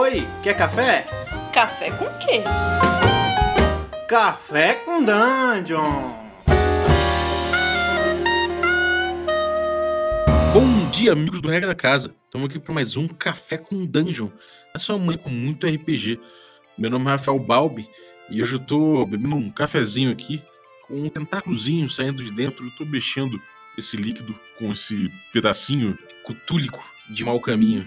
Oi, quer café? Café com quê? Café com Dungeon! Bom dia, amigos do Regra da Casa. Estamos aqui para mais um Café com Dungeon. A sua mãe com muito RPG. Meu nome é Rafael Balbi e hoje eu tô bebendo um cafezinho aqui com um tentáculozinho saindo de dentro. Eu tô mexendo esse líquido com esse pedacinho cutúlico de mau caminho.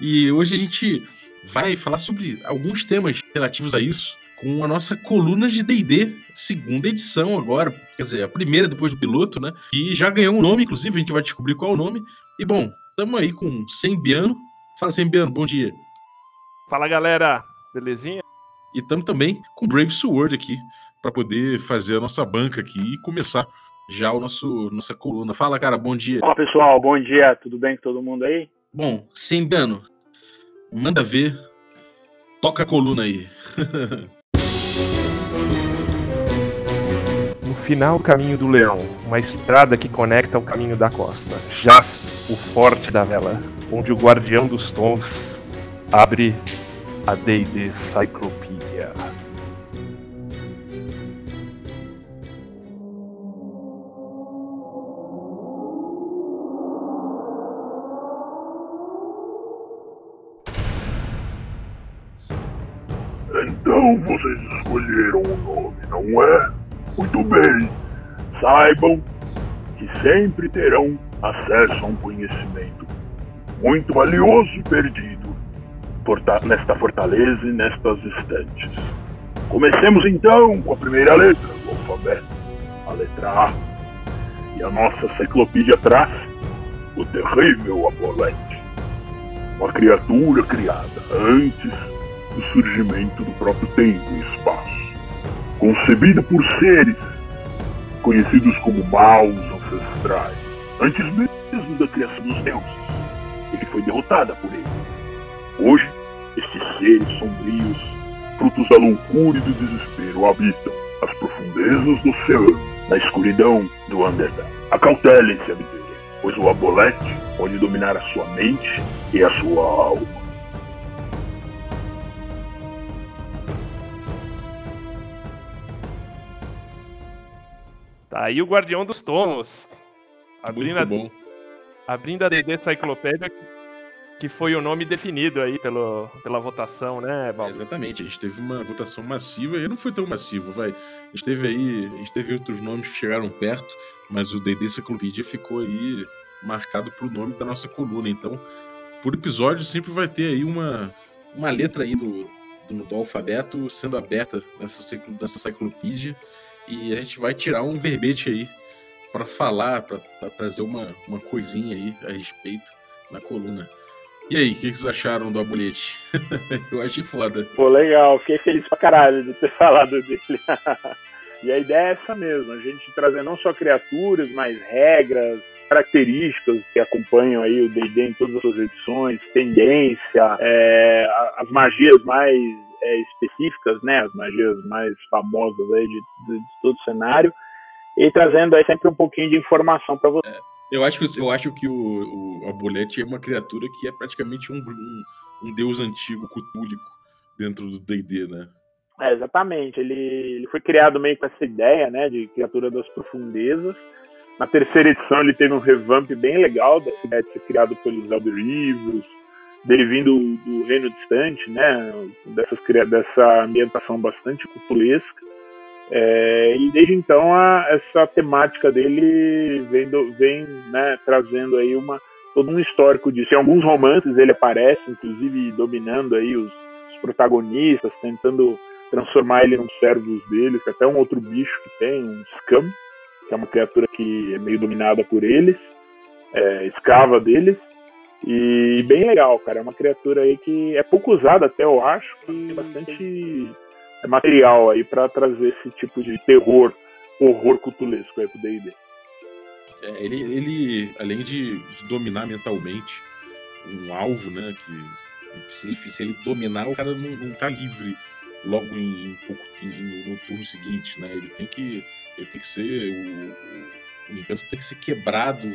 E hoje a gente vai falar sobre alguns temas relativos a isso com a nossa coluna de D&D, segunda edição agora, quer dizer, a primeira depois do piloto, né? E já ganhou um nome, inclusive, a gente vai descobrir qual é o nome. E bom, estamos aí com Sembiano. Fala Sembiano, bom dia. Fala galera, belezinha? E estamos também com Brave Sword aqui, para poder fazer a nossa banca aqui e começar já o nosso nossa coluna. Fala, cara, bom dia. Olá, pessoal, bom dia. Tudo bem com todo mundo aí? Bom, Sembiano, manda ver. Toca a coluna aí. No final caminho do leão, uma estrada que conecta ao caminho da costa, jaz o forte da vela, onde o guardião dos tons abre a D&D Cyclopedia. Saibam que sempre terão acesso a um conhecimento muito valioso e perdido nesta fortaleza e nestas estantes. Comecemos então com a primeira letra do alfabeto, a letra A. E a nossa enciclopédia traz o terrível Apolete, uma criatura criada antes do surgimento do próprio tempo e espaço, concebida por seres conhecidos como maus ancestrais, antes mesmo da criação dos deuses, e que foi derrotada por ele. Hoje, estes seres sombrios, frutos da loucura e do desespero, habitam as profundezas do oceano, na escuridão do Underdark. Acautelem-se, habitantes, pois o Abolete pode dominar a sua mente e a sua alma. Aí o guardião dos tomos. Abrindo a, Muito bom. abrindo a D&D Cyclopedia, que foi o nome definido aí pelo, pela votação, né, É, Valdo? exatamente, a gente teve uma votação massiva e não foi tão massivo, vai. A gente teve aí, a gente teve outros nomes que chegaram perto, mas o D&D Cyclopedia ficou aí marcado pro nome da nossa coluna. Então, por episódio sempre vai ter aí uma, uma letra aí do, do, do alfabeto sendo aberta nessa, nessa Cyclopedia e a gente vai tirar um verbete aí para falar, para trazer uma, uma coisinha aí a respeito na coluna. E aí, o que vocês acharam do Abulete? Eu achei foda. Pô, legal. Fiquei feliz pra caralho de ter falado dele. e a ideia é essa mesmo, a gente trazer não só criaturas, mas regras, características que acompanham aí o D&D em todas as suas edições, tendência, é, as magias mais é, específicas, né, as magias mais famosas aí de, de- de todo o cenário, e trazendo aí sempre um pouquinho de informação para você. Eu acho que, eu acho que o, o Abulete é uma criatura que é praticamente um, um, um deus antigo, cutúlico, dentro do D&D, né? É, exatamente. Ele, ele foi criado meio com essa ideia, né, de criatura das profundezas. Na terceira edição ele teve um revamp bem legal dessa ideia de ser criado pelos Elderivos, dele vindo do reino distante, né, dessas, dessa ambientação bastante cutulesca. É, e desde então a- essa temática dele vem, do- vem né, trazendo aí uma, todo um histórico disso. Em alguns romances ele aparece, inclusive dominando aí os, os protagonistas, tentando transformar ele num servos deles, até um outro bicho que tem, um Scum, que é uma criatura que é meio dominada por eles, é, escrava deles. E bem legal, cara. É uma criatura aí que é pouco usada até, eu acho, que tem bastante material aí pra trazer esse tipo de terror, horror cutulesco aí pro D&D. É, ele, ele, além de, de dominar mentalmente um alvo, né? Que se ele, se ele dominar, o cara não, não tá livre logo em, em pouco em- no turno seguinte, né? Ele tem que, ele tem que ser o, o, o encanto tem que ser quebrado,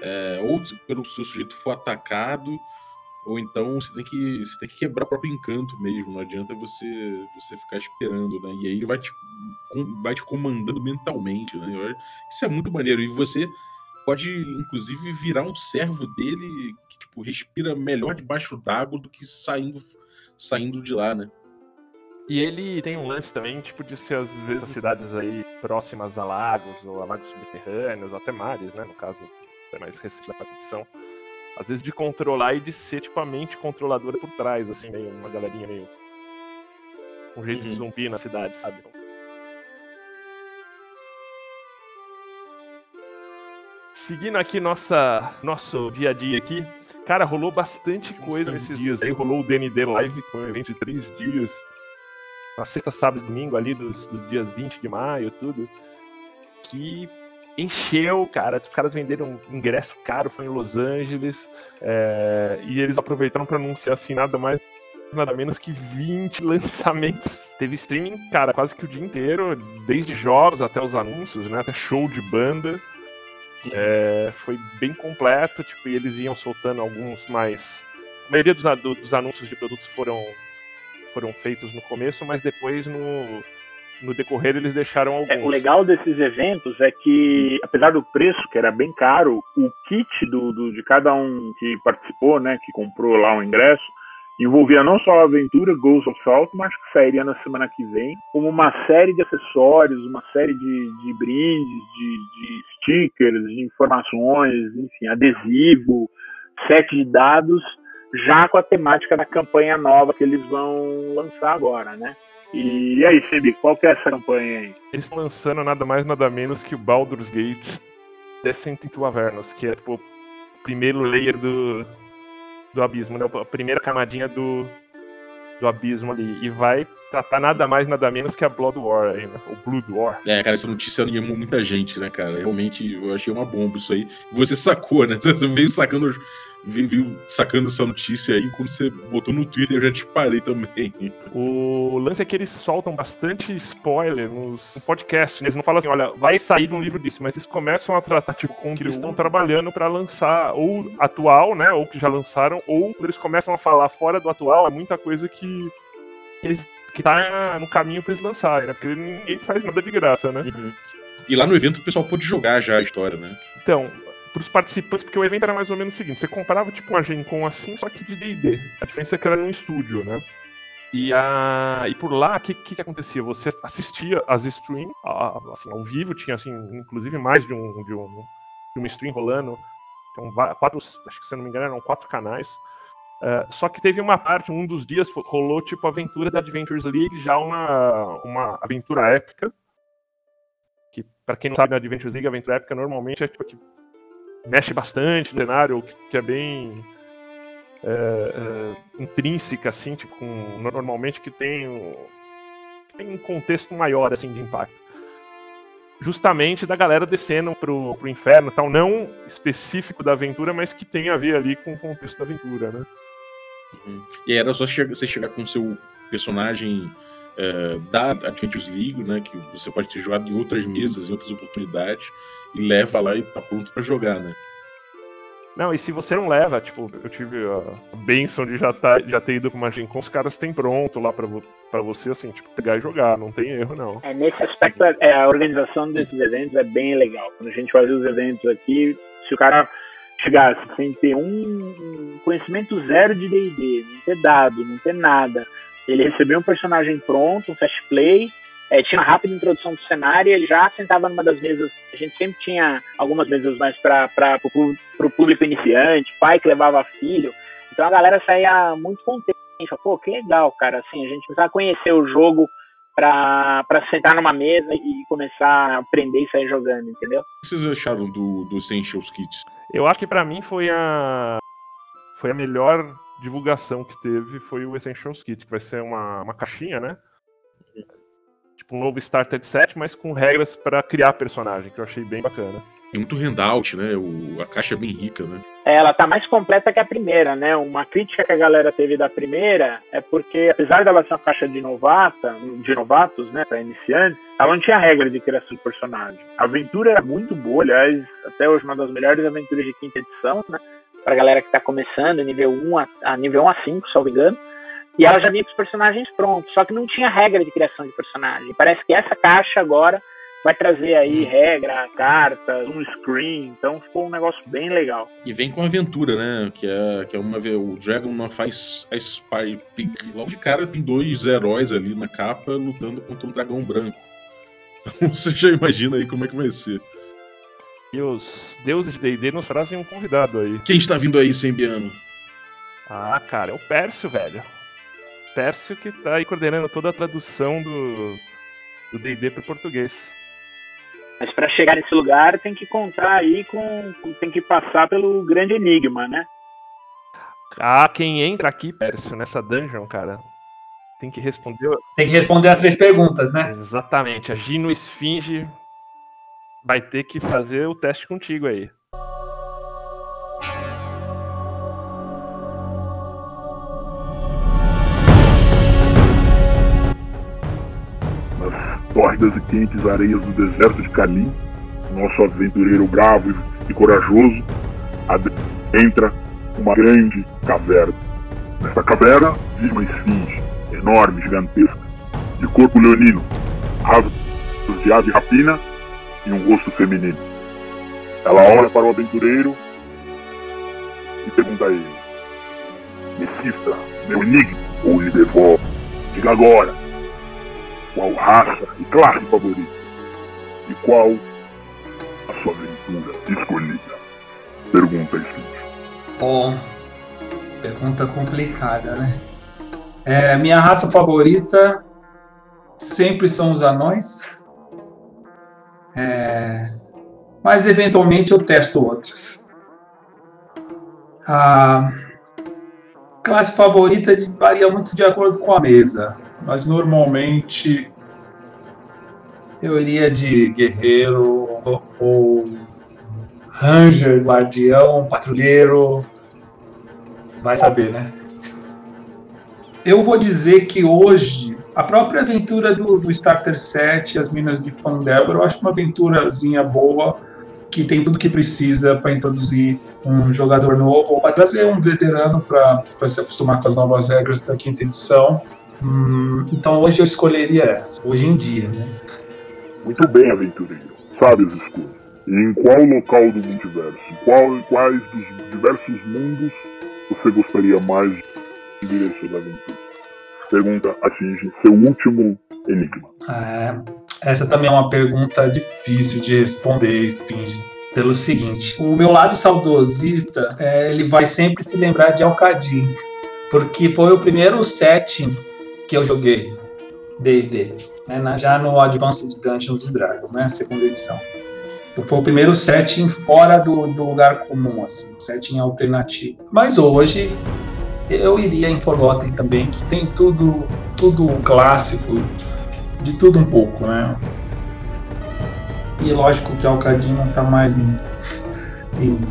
é, ou se- pelo se o sujeito for atacado, Ou então você tem que, você tem que quebrar o próprio encanto mesmo. Não adianta você, você ficar esperando, né? E aí ele vai te, com- vai te comandando mentalmente, né? Isso é muito maneiro. E você pode, inclusive, virar um servo dele que tipo, respira melhor debaixo d'água do que saindo, saindo de lá, né? E ele tem um lance também, tipo, de ser às vezes as cidades aí próximas a lagos, ou a lagos subterrâneos, ou até mares, né? No caso, é mais recente da edição. Às vezes de controlar e de ser, tipo, a mente controladora por trás, assim, meio uma galerinha meio. Um jeito de Uhum. zumbi na cidade, sabe? Seguindo aqui nossa, nosso dia a dia aqui, cara, rolou bastante coisa Bastante. nesses dias. Aí rolou o DND Live, que foi um evento de três dias. Na sexta, sábado e domingo ali dos, dos dias 20 de maio, tudo. Que encheu, cara. Os caras venderam um ingresso caro, foi em Los Angeles. é, e eles aproveitaram para anunciar assim nada mais nada menos que 20 lançamentos. Teve streaming, cara, quase que o dia inteiro, desde jogos até os anúncios, né? Até show de banda. É, foi bem completo, tipo, e eles iam soltando alguns mais. A maioria dos, dos anúncios de produtos foram, foram feitos no começo, mas depois no, no decorrer eles deixaram alguns. É, o legal desses eventos é que, apesar do preço, que era bem caro, o kit do, do- de cada um que participou, né, que comprou lá o ingresso, envolvia não só a aventura Ghost of Salt, mas que sairia na semana que vem, como uma série de acessórios, uma série de, de brindes, de, de stickers, de informações, enfim, adesivo, set de dados, já com a temática da campanha nova que eles vão lançar agora, né? E aí, Felipe, qual que é essa campanha aí? Eles estão lançando nada mais nada menos que o Baldur's Gate Descent into Avernus, que é tipo, o primeiro layer do, do abismo, né? a primeira camadinha do, do abismo ali. E vai tratar nada mais nada menos que a Blood War aí, né? O Blood War. É, cara, essa notícia animou muita gente, né, cara? Realmente, eu achei uma bomba isso aí. Você sacou, né? Você veio sacando, veio sacando essa notícia aí. Quando você botou no Twitter, eu já te parei também. O lance é que eles soltam bastante spoiler nos no podcast. né? Eles não falam assim, olha, vai sair um livro disso, mas eles começam a tratar tipo com o que eles estão trabalhando pra lançar ou atual, né, ou que já lançaram, ou quando eles começam a falar fora do atual, é muita coisa que eles que tá no caminho pra eles lançarem, né? Porque ninguém faz nada de graça, né? E lá no evento o pessoal pôde jogar já a história, né? Então, pros participantes, porque o evento era mais ou menos o seguinte, você comprava tipo uma Gen Con assim, só que de D&D. A diferença é que era num estúdio, né? E, a, e por lá, o que, que, que acontecia? Você assistia as streams, a- assim, ao vivo, tinha assim, inclusive mais de um, de um de uma stream rolando. Então, quatro, acho que se não me engano, eram quatro canais. É, só que teve uma parte, um dos dias rolou tipo a aventura da Adventures League, já uma, uma aventura épica. Que, pra quem não sabe, na Adventures League, a aventura épica normalmente é tipo mexe bastante no cenário, que, que é bem é, é, intrínseca, assim, tipo, com, normalmente que tem, o- que tem um contexto maior, assim, de impacto. Justamente da galera descendo pro, pro inferno tal, não específico da aventura, mas que tem a ver ali com o contexto da aventura, né? E aí era só che- você chegar com seu personagem é, da Adventures League, né? Que você pode ter jogado em outras mesas, em outras oportunidades, e leva lá e tá pronto pra jogar, né? Não, e se você não leva, tipo, eu tive a benção de já, tá, já ter ido pra uma Gen Con, os caras têm pronto lá pra, vo- pra você, assim, tipo, pegar e jogar, não tem erro, não. É, nesse aspecto, é, a organização desses eventos é bem legal. Quando a gente fazia os eventos aqui, se o cara chegasse sem ter um conhecimento zero de D&D, não ter dado, não ter nada, ele recebia um personagem pronto, um fast play, é, tinha uma rápida introdução do cenário, ele já sentava numa das mesas. A gente sempre tinha algumas mesas mais para o público iniciante, pai que levava filho. Então a galera saía muito contente. Pô, que legal, cara. Assim, a gente precisava conhecer o jogo para sentar numa mesa e começar a aprender e sair jogando, entendeu? O que vocês acharam do, do Essentials Kit? Eu acho que pra mim foi a foi a melhor divulgação que teve foi o Essentials Kit, que vai ser uma, uma caixinha, né? Tipo um novo starter set, mas com regras pra criar personagem, que eu achei bem bacana. Tem muito handout, né? O, a caixa é bem rica, né? É, ela tá mais completa que a primeira, né? Uma crítica que a galera teve da primeira é porque, apesar dela ser uma caixa de novata, de novatos, né, para iniciantes, ela não tinha regra de criação de personagem. A aventura era muito boa, aliás, até hoje uma das melhores aventuras de quinta edição, né? Pra galera que tá começando, nível 1 a, a nível 1 a 5, se não me engano. E ela já vinha com os personagens prontos, só que não tinha regra de criação de personagem. Parece que essa caixa agora vai trazer aí regra, cartas, um screen, então ficou um negócio bem legal. E vem com aventura, né? Que é, que é uma o Dragon não faz a Spy Peak. Logo de cara tem dois heróis ali na capa lutando contra um dragão branco. Então você já imagina aí como é que vai ser. E os deuses de D&D nos trazem um convidado aí. Quem está vindo aí, Sembiano? Ah, cara, é o Pércio, velho. Pércio que tá aí coordenando toda a tradução do do D&D para português. Mas para chegar nesse lugar tem que contar aí com. tem que passar pelo grande enigma, né? Ah, quem entra aqui, Pércio, nessa dungeon, cara, tem que responder. Tem que responder as três perguntas, né? Exatamente. A Gino Esfinge vai ter que fazer o teste contigo aí. Nas tórridas e quentes areias do deserto de Kalim, nosso aventureiro bravo e corajoso adentra uma grande caverna. Nessa caverna vive uma esfinge, enorme, gigantesca, de corpo leonino, rasgos de ave rapina e um rosto feminino. Ela olha para o aventureiro e pergunta a ele: Decifra meu enigma ou lhe devoro? Diga agora qual raça e classe favorita e qual a sua aventura escolhida? Pergunta Esfinge. Bom, pergunta complicada, né? É, minha raça favorita sempre são os anões. É, mas eventualmente eu testo outras. A classe favorita varia muito de acordo com a mesa, mas normalmente eu iria de guerreiro ou ranger, guardião, patrulheiro, vai saber, né? Eu vou dizer que hoje a própria aventura do, do Starter 7, as Minas de Fandelver, eu acho uma aventurazinha boa que tem tudo que precisa para introduzir um jogador novo ou para trazer um veterano para se acostumar com as novas regras da quinta edição. Hum, então hoje eu escolheria essa, hoje em dia, né? Muito bem, aventureiro. Sabes escolhas. E em qual local do multiverso, em qual, quais dos diversos mundos você gostaria mais de viver suas aventuras? Pergunta atinge seu último enigma. É, essa também é uma pergunta difícil de responder, Spinge. Pelo seguinte, o meu lado saudosista, é, ele vai sempre se lembrar de Alcadim, porque foi o primeiro setting que eu joguei D&D, né, já no Advanced Dungeons Dragons, né, segunda edição. Então foi o primeiro setting fora do, do lugar comum, assim, um setting alternativo. Mas hoje eu iria em Forgotten também, que tem tudo, tudo clássico, de tudo um pouco, né? E lógico que Alcadim não está mais em, em-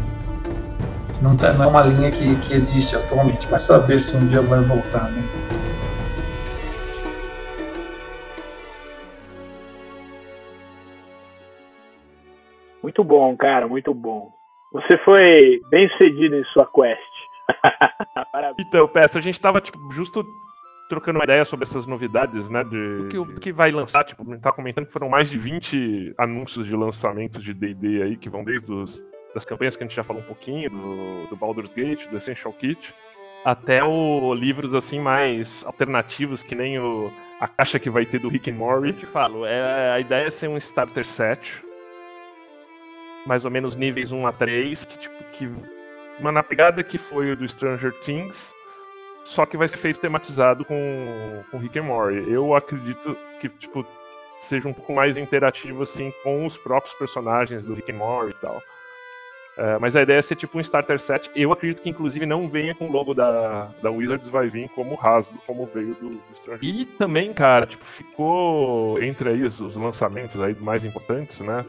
não, tá, não é uma linha que, que existe atualmente, mas saber se um dia vai voltar, né? Muito bom, cara, muito bom. Você foi bem sucedido em sua quest. Parabéns. Então, Peça, a gente tava, tipo, justo trocando uma ideia sobre essas novidades, né? De, que, o- que vai lançar, tipo, a gente tá comentando que foram mais de 20 anúncios de lançamentos de D&D aí, que vão desde os, das campanhas que a gente já falou um pouquinho, do, do Baldur's Gate, do Essential Kit, até o livros, assim, mais alternativos, que nem o, a caixa que vai ter do Rick and Morty. Eu te falo, é, a ideia é ser um starter set, mais ou menos níveis 1 a 3, que, tipo, que uma na pegada que foi o do Stranger Things, só que vai ser feito tematizado com, com Rick and Morty. Eu acredito que tipo seja um pouco mais interativo assim com os próprios personagens do Rick and Morty e tal. É, mas a ideia é ser tipo um starter set. Eu acredito que inclusive não venha com o logo da, da Wizards, vai vir como rasgo, como veio do, do Stranger. E também, cara, tipo, ficou entre aí os, os lançamentos aí mais importantes, né?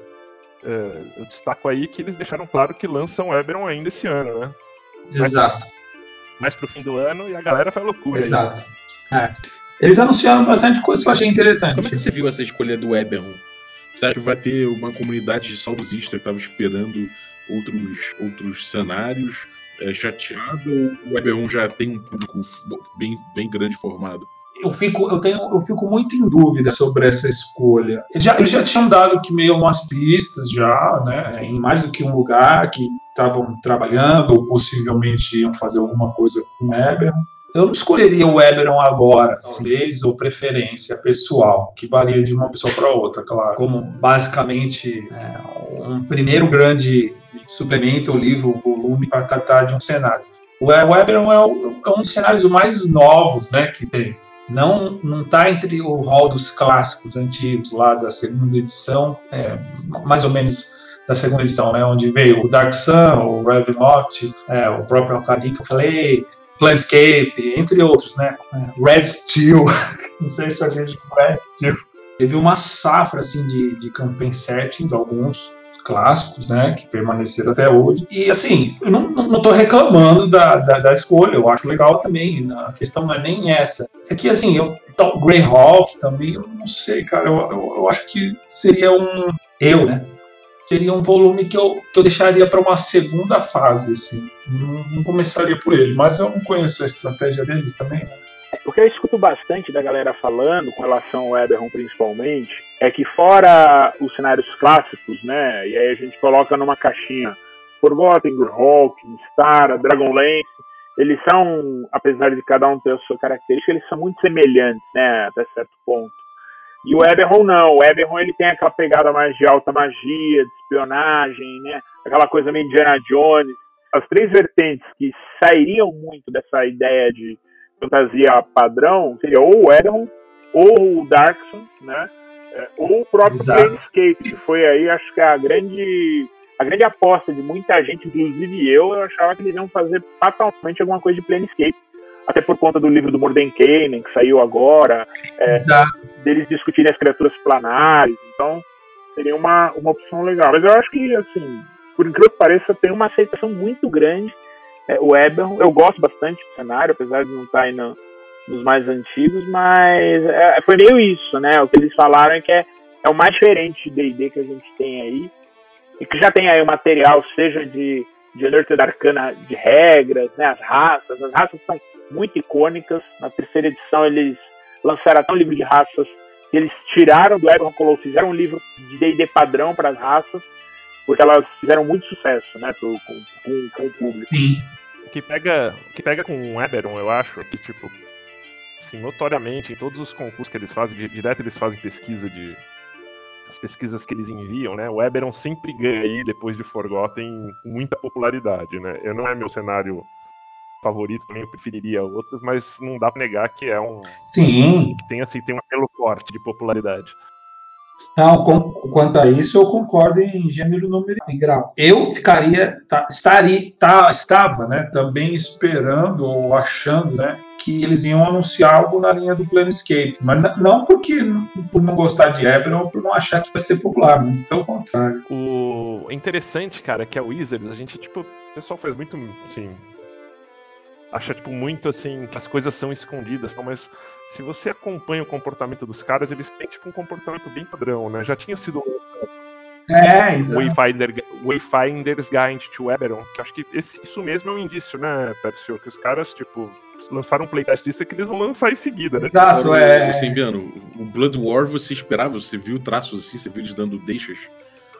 É, eu destaco aí que eles deixaram claro que lançam Eberron ainda esse ano, né? Exato, Mais pro fim do ano e a galera foi loucura. aí. exato. É. Eles anunciaram bastante coisa que eu achei interessante. Como é que você viu essa escolha do Eberron? Você acha que vai ter uma comunidade de saudosista que tava esperando outros, outros cenários? é, chateado ou o Eberron já tem um público bem, bem grande formado? Eu fico, eu tenho, eu fico muito em dúvida sobre essa escolha. Eles já, eles já tinham dado que meio umas pistas já, né, em mais do que um lugar que estavam trabalhando ou possivelmente iam fazer alguma coisa com o Eberron. Eu não escolheria o Eberron agora, talvez, ou preferência pessoal, que varia de uma pessoa para outra, claro. Como basicamente é, um primeiro grande suplemento, ou livro, volume para tratar de um cenário. O Eberron é, é um dos cenários mais novos né, que tem não não está entre o rol dos clássicos antigos lá da segunda edição, é, mais ou menos da segunda edição, né, onde veio o Dark Sun, o Ravenloft, é, o próprio Alcadim que eu falei, Planescape, entre outros, né, Red Steel, não sei se a gente Red Steel. Teve uma safra assim de, de campaign settings, alguns clássicos, né, que permaneceram até hoje. E assim, eu não, não, reclamando da, da, da, escolha, eu acho legal também. A questão não é nem essa. É que assim, eu, então, Greyhawk também, eu não sei, cara, eu, eu, eu acho que seria um. Eu, né? Seria um volume que eu, que eu deixaria para uma segunda fase, assim. Não, não, começaria por ele, mas eu não conheço a estratégia deles também. O que eu escuto bastante da galera falando, com relação ao Eberron principalmente, é que fora os cenários clássicos, né, e aí a gente coloca numa caixinha Forgotten, Greyhawk, Star, Dragonlance, eles são, apesar de cada um ter a sua característica, eles são muito semelhantes, né, até certo ponto. E o Eberron não, o Eberron ele tem aquela pegada mais de alta magia, de espionagem, né, aquela coisa meio Indiana Jones. As três vertentes que sairiam muito dessa ideia de fantasia padrão seria ou o Eberron, ou o Darkson, né, é, ou o próprio Planescape, que foi aí, acho que a grande a grande aposta de muita gente, inclusive eu, eu achava que eles iam fazer fatalmente alguma coisa de Planescape. Até por conta do livro do Mordenkainen, que saiu agora, é, deles discutirem as criaturas planares. Então, seria uma, uma opção legal. Mas eu acho que, assim, por incrível que pareça, tem uma aceitação muito grande. É, o Eberron, eu gosto bastante do cenário, apesar de não estar aí no, dos mais antigos, mas é, foi meio isso, né? O que eles falaram é que é, é o mais diferente de D&D que a gente tem aí, e que já tem aí o material, seja de, de Alerted Arcana de regras, né? As raças, as raças são muito icônicas, na terceira edição eles lançaram até um livro de raças que eles tiraram do Eberron Colou, fizeram um livro de D&D padrão para as raças, porque elas fizeram muito sucesso, né, pro, com, com, com o público. Sim. O que pega, o que pega com o Eberron, eu acho, é que, tipo, assim, notoriamente, em todos os concursos que eles fazem, direto eles fazem pesquisa de. As pesquisas que eles enviam, né? O Eberon sempre ganha aí, depois de Forgotten, muita popularidade, né? Eu não é meu cenário favorito, também eu preferiria outros, mas não dá pra negar que é um. Sim. Que tem, assim, tem um apelo forte de popularidade. Não, com, quanto a isso, eu concordo em gênero, número e grau. Eu ficaria, tá, estaria, tá, estava, né, também esperando ou achando, né, que eles iam anunciar algo na linha do Planescape. Mas não porque por não gostar de Eberron ou por não achar que vai ser popular, muito pelo contrário. O interessante, cara, é que a Wizards, a gente, tipo, o pessoal faz muito, assim, acha tipo muito assim que as coisas são escondidas, mas se você acompanha o comportamento dos caras, eles têm tipo um comportamento bem padrão, né? Já tinha sido é, Wayfinder, Wayfinder's Guide to Eberron, que acho que esse, isso mesmo é um indício, né, Percio? Que os caras, tipo, lançaram um playtest disso é que eles vão lançar em seguida, né? Exato, Agora, é. O Simbiano, o Blood War você esperava, você viu traços assim, você viu eles dando deixas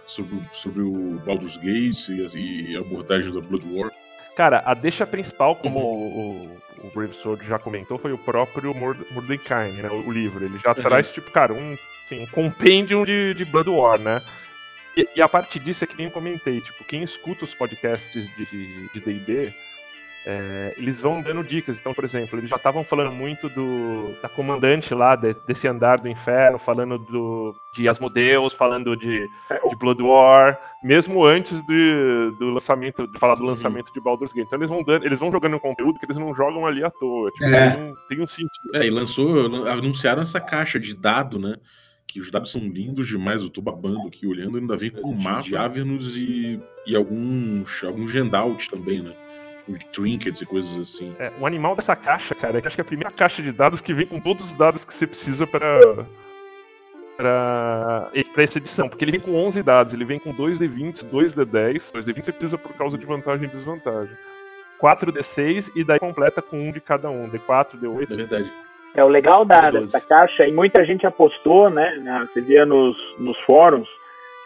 sobre, sobre o Baldur's Gate e, e a abordagem da Blood War? Cara, a deixa principal, como uhum. o, o, Brave Sword já comentou, foi o próprio Mordecai, né? O, o livro. Ele já uhum. traz, tipo, cara, um, assim, um compêndio de, de Blood War, né? E, e, a parte disso é que nem eu comentei, tipo, quem escuta os podcasts de D&D, é, eles vão dando dicas. Então, por exemplo, eles já estavam falando muito do da comandante lá, de, desse andar do inferno, falando do, de Asmodeus, falando de, é, de Blood War, mesmo antes de, do lançamento, de falar do lançamento de Baldur's Gate. Então eles vão, dando, eles vão jogando um conteúdo que eles não jogam ali à toa. Tipo, é. tem, um, tem um sentido. É, e lançou, anunciaram essa caixa de dado, né? que os dados são lindos demais, eu tô babando aqui olhando, ainda vem com um mapa de Avernus e, e alguns, alguns handouts também, né? Trinkets e coisas assim. É, o animal dessa caixa, cara, é que acho que é a primeira caixa de dados que vem com todos os dados que você precisa para para essa edição, porque ele vem com 11 dados, ele vem com 2 D20, 2 D10, 2 D20 você precisa por causa de vantagem e desvantagem. 4d6 e daí completa com um de cada um, D4, D8. É verdade. É o legal da, dessa caixa, e muita gente apostou, né? na- Você via nos, nos fóruns,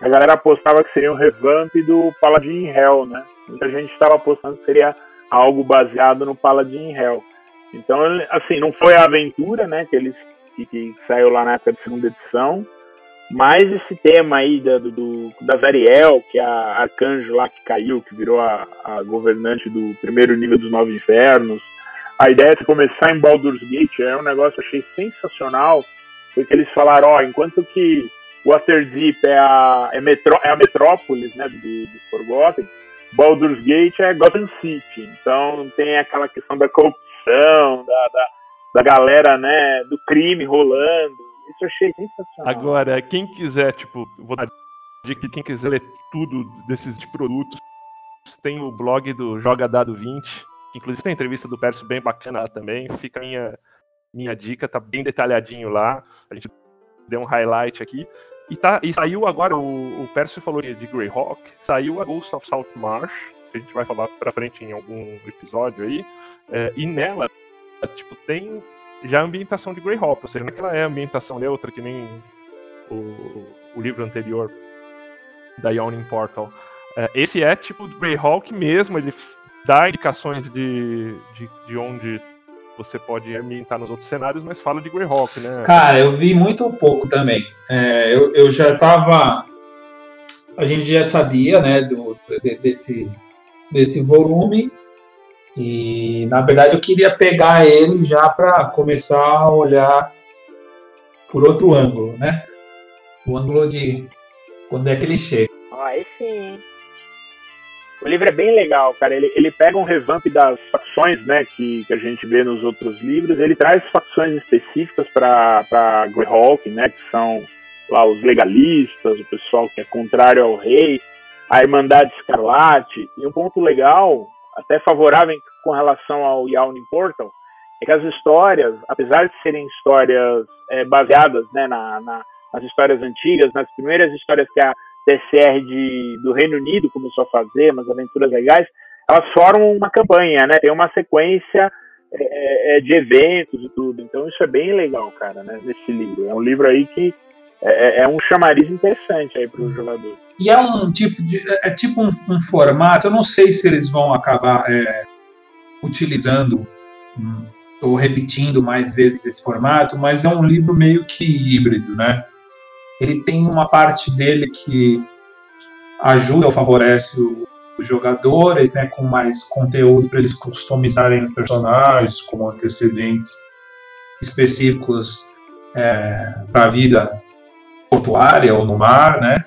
a galera apostava que seria um revamp do Paladin Hell, né? Muita gente estava apostando que seria algo baseado no Paladin Hell. Então, assim, não foi a aventura, né? Que eles que, que saiu lá na época de segunda edição, mas esse tema aí da, do, do- da Zariel, que é a arcanjo lá que caiu, que virou a, a governante do primeiro nível dos nove infernos, a ideia de começar em Baldur's Gate é um negócio que eu achei sensacional, porque eles falaram, ó, enquanto que Waterdeep é a, é metró- é a metrópolis né, de Forgotten, Baldur's Gate é Gotham City. Então tem aquela questão da corrupção, da, da, da galera, né, do crime rolando. Isso eu achei sensacional. Agora, quem quiser, tipo, vou dar dica que quem quiser ler tudo desses de produtos, tem o blog do Joga Dado 20, que inclusive tem entrevista do Perso bem bacana lá também. Fica a minha, minha dica, tá bem detalhadinho lá. A gente deu um highlight aqui. E, tá, e saiu agora, o, o Percio falou de, Greyhawk, saiu a Ghost of South Marsh, que a gente vai falar pra frente em algum episódio aí. é, e nela, tipo, tem já a ambientação de Greyhawk, ou seja, não é que ela é ambientação neutra, que nem o, o livro anterior da Yawning Portal. É, esse é tipo Greyhawk mesmo, ele dá indicações de, de, de onde você pode ambientar nos outros cenários, mas fala de Greyhawk, né? Cara, eu vi muito pouco também. É, eu, eu já tava. A gente já sabia, né, do, de- desse, desse volume. E na verdade eu queria pegar ele já para começar a olhar por outro ângulo, né? O ângulo de quando é que ele chega. Aí sim. O livro é bem legal, cara. Ele, ele pega um revamp das facções, né, que, que a gente vê nos outros livros. Ele traz facções específicas para Greyhawk, né, que são lá os legalistas, o pessoal que é contrário ao rei, a Irmandade Escarlate. E um ponto legal, até favorável com relação ao Yawning Portal, é que as histórias, apesar de serem histórias é, baseadas né, na, na- nas histórias antigas, nas primeiras histórias que a TCR de, do Reino Unido começou a fazer, umas aventuras legais, elas formam uma campanha, né? Tem uma sequência é, é, de eventos e tudo. Então isso é bem legal, cara, né? Nesse livro. É um livro aí que é, é- é um chamariz interessante aí para o jogador. E é um tipo de. É tipo um, um formato, eu não sei se eles vão acabar é, utilizando hum, ou repetindo mais vezes esse formato, mas é um livro meio que híbrido, né? Ele tem uma parte dele que ajuda ou favorece os jogadores, né, com mais conteúdo para eles customizarem os personagens, com antecedentes específicos para a vida portuária ou no mar, né?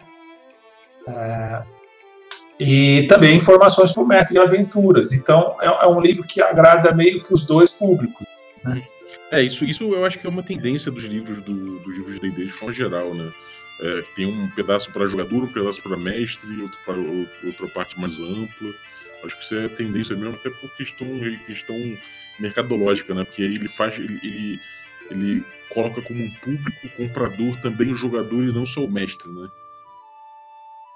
e também informações para o mestre de aventuras. Então é, é um livro que agrada meio que os dois públicos. É, isso, isso eu acho que é uma tendência dos livros do, dos livros de D&D de forma geral, né? É, tem um pedaço para jogador, um pedaço para mestre, outro para outra parte mais ampla. Acho que isso é tendência mesmo, até por questão, questão mercadológica, né? Porque ele faz, ele, ele, ele coloca como um público comprador também o jogador e não só o mestre, né?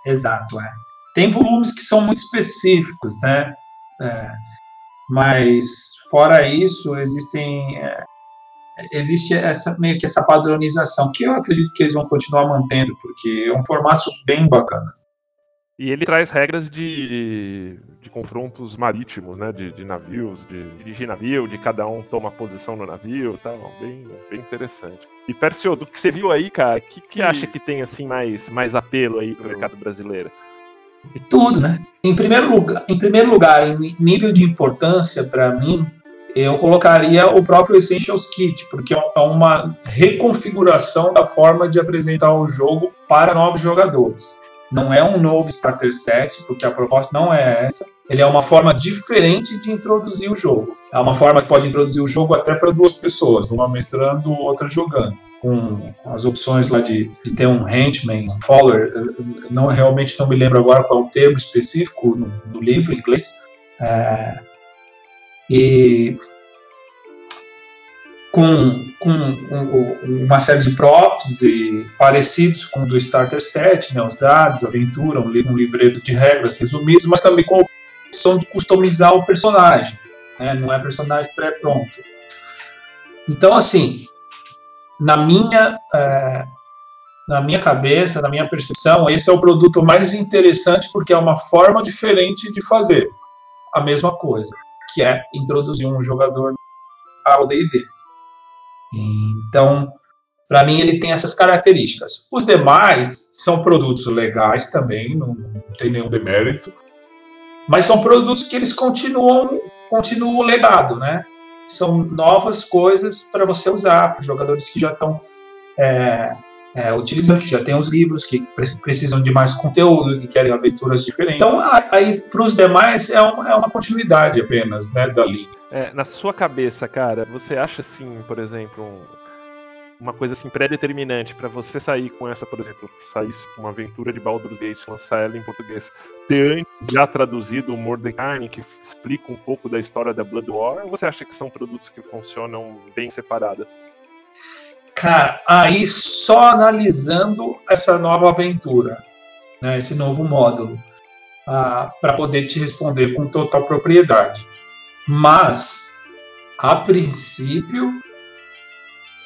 Exato, é. Tem volumes que são muito específicos, né? É, mas fora isso, existem é, existe essa meio que essa padronização que eu acredito que eles vão continuar mantendo, porque é um formato bem bacana. E ele traz regras de, de confrontos marítimos, né? De, de navios, de dirigir navio, de cada um toma posição no navio e tal. Bem, bem interessante. E Persio, do que você viu aí, cara, o que, que acha que tem assim mais, mais apelo aí pro mercado brasileiro? Tudo, né? Em primeiro lugar, em primeiro lugar, em nível de importância para mim, eu colocaria o próprio Essentials Kit, porque é uma reconfiguração da forma de apresentar o jogo para novos jogadores. Não é um novo starter set, porque a proposta não é essa. Ele é uma forma diferente de introduzir o jogo. É uma forma que pode introduzir o jogo até para duas pessoas, uma mestrando, outra jogando. Com as opções lá de, de ter um henchman, um follower, não realmente não me lembro agora qual é o termo específico no, no livro em inglês. É, e com, com um, uma série de props e parecidos com o do Starter Set, né, os dados, aventura, um, um livreto de regras resumidos, mas também com opção de customizar o personagem, né? não é personagem pré-pronto. Então, assim, na minha, é, na minha cabeça, na minha percepção, esse é o produto mais interessante porque é uma forma diferente de fazer a mesma coisa, que é introduzir um jogador ao D&D. Então, para mim, ele tem essas características. Os demais são produtos legais também, não, não tem nenhum demérito, mas são produtos que eles continuam, continuam o legado, né? São novas coisas para você usar, para os jogadores que já estão é, é, utilizando, que já tem os livros, que precisam de mais conteúdo, que querem aventuras diferentes. Então, aí, para os demais, é uma, é uma continuidade apenas né, da linha. É, na sua cabeça, cara, você acha assim, por exemplo, um uma coisa assim pré-determinante para você sair com essa, por exemplo, sair com uma aventura de Baldur's Gate, lançar ela em português, ter já traduzido o Mordecai, que explica um pouco da história da Blood War, ou você acha que são produtos que funcionam bem separados? Cara, aí só analisando essa nova aventura, né, esse novo módulo, ah, para poder te responder com total propriedade. Mas, a princípio,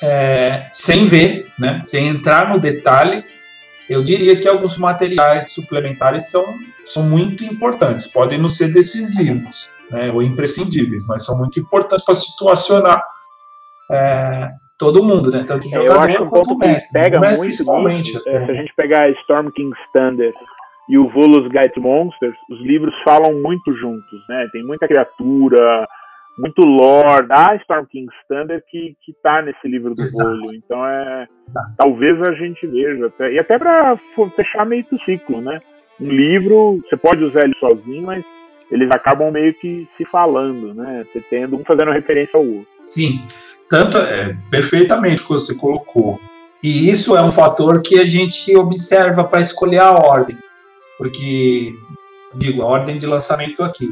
é, sem ver, né, sem entrar no detalhe, eu diria que alguns materiais suplementares são, são muito importantes, podem não ser decisivos né, ou imprescindíveis, mas são muito importantes para situacionar é, todo mundo, né, tanto o jogador eu acho um quanto ponto o mestre, que pega mestre muito principalmente. nisso, é, se a gente pegar Storm King's Thunder e o Volus Guide Monsters, os livros falam muito juntos, né? Tem muita criatura, muito lore da Storm King's Thunder que, que tá nesse livro do Exato. bolho. Então é. Talvez a gente veja. Até, e até para fechar meio que o ciclo, né? Um livro, você pode usar ele sozinho, mas eles acabam meio que se falando, né? Você tendo um fazendo referência ao outro. Sim, tanto é perfeitamente o que você colocou. E isso é um fator que a gente observa para escolher a ordem, porque digo a ordem de lançamento aqui,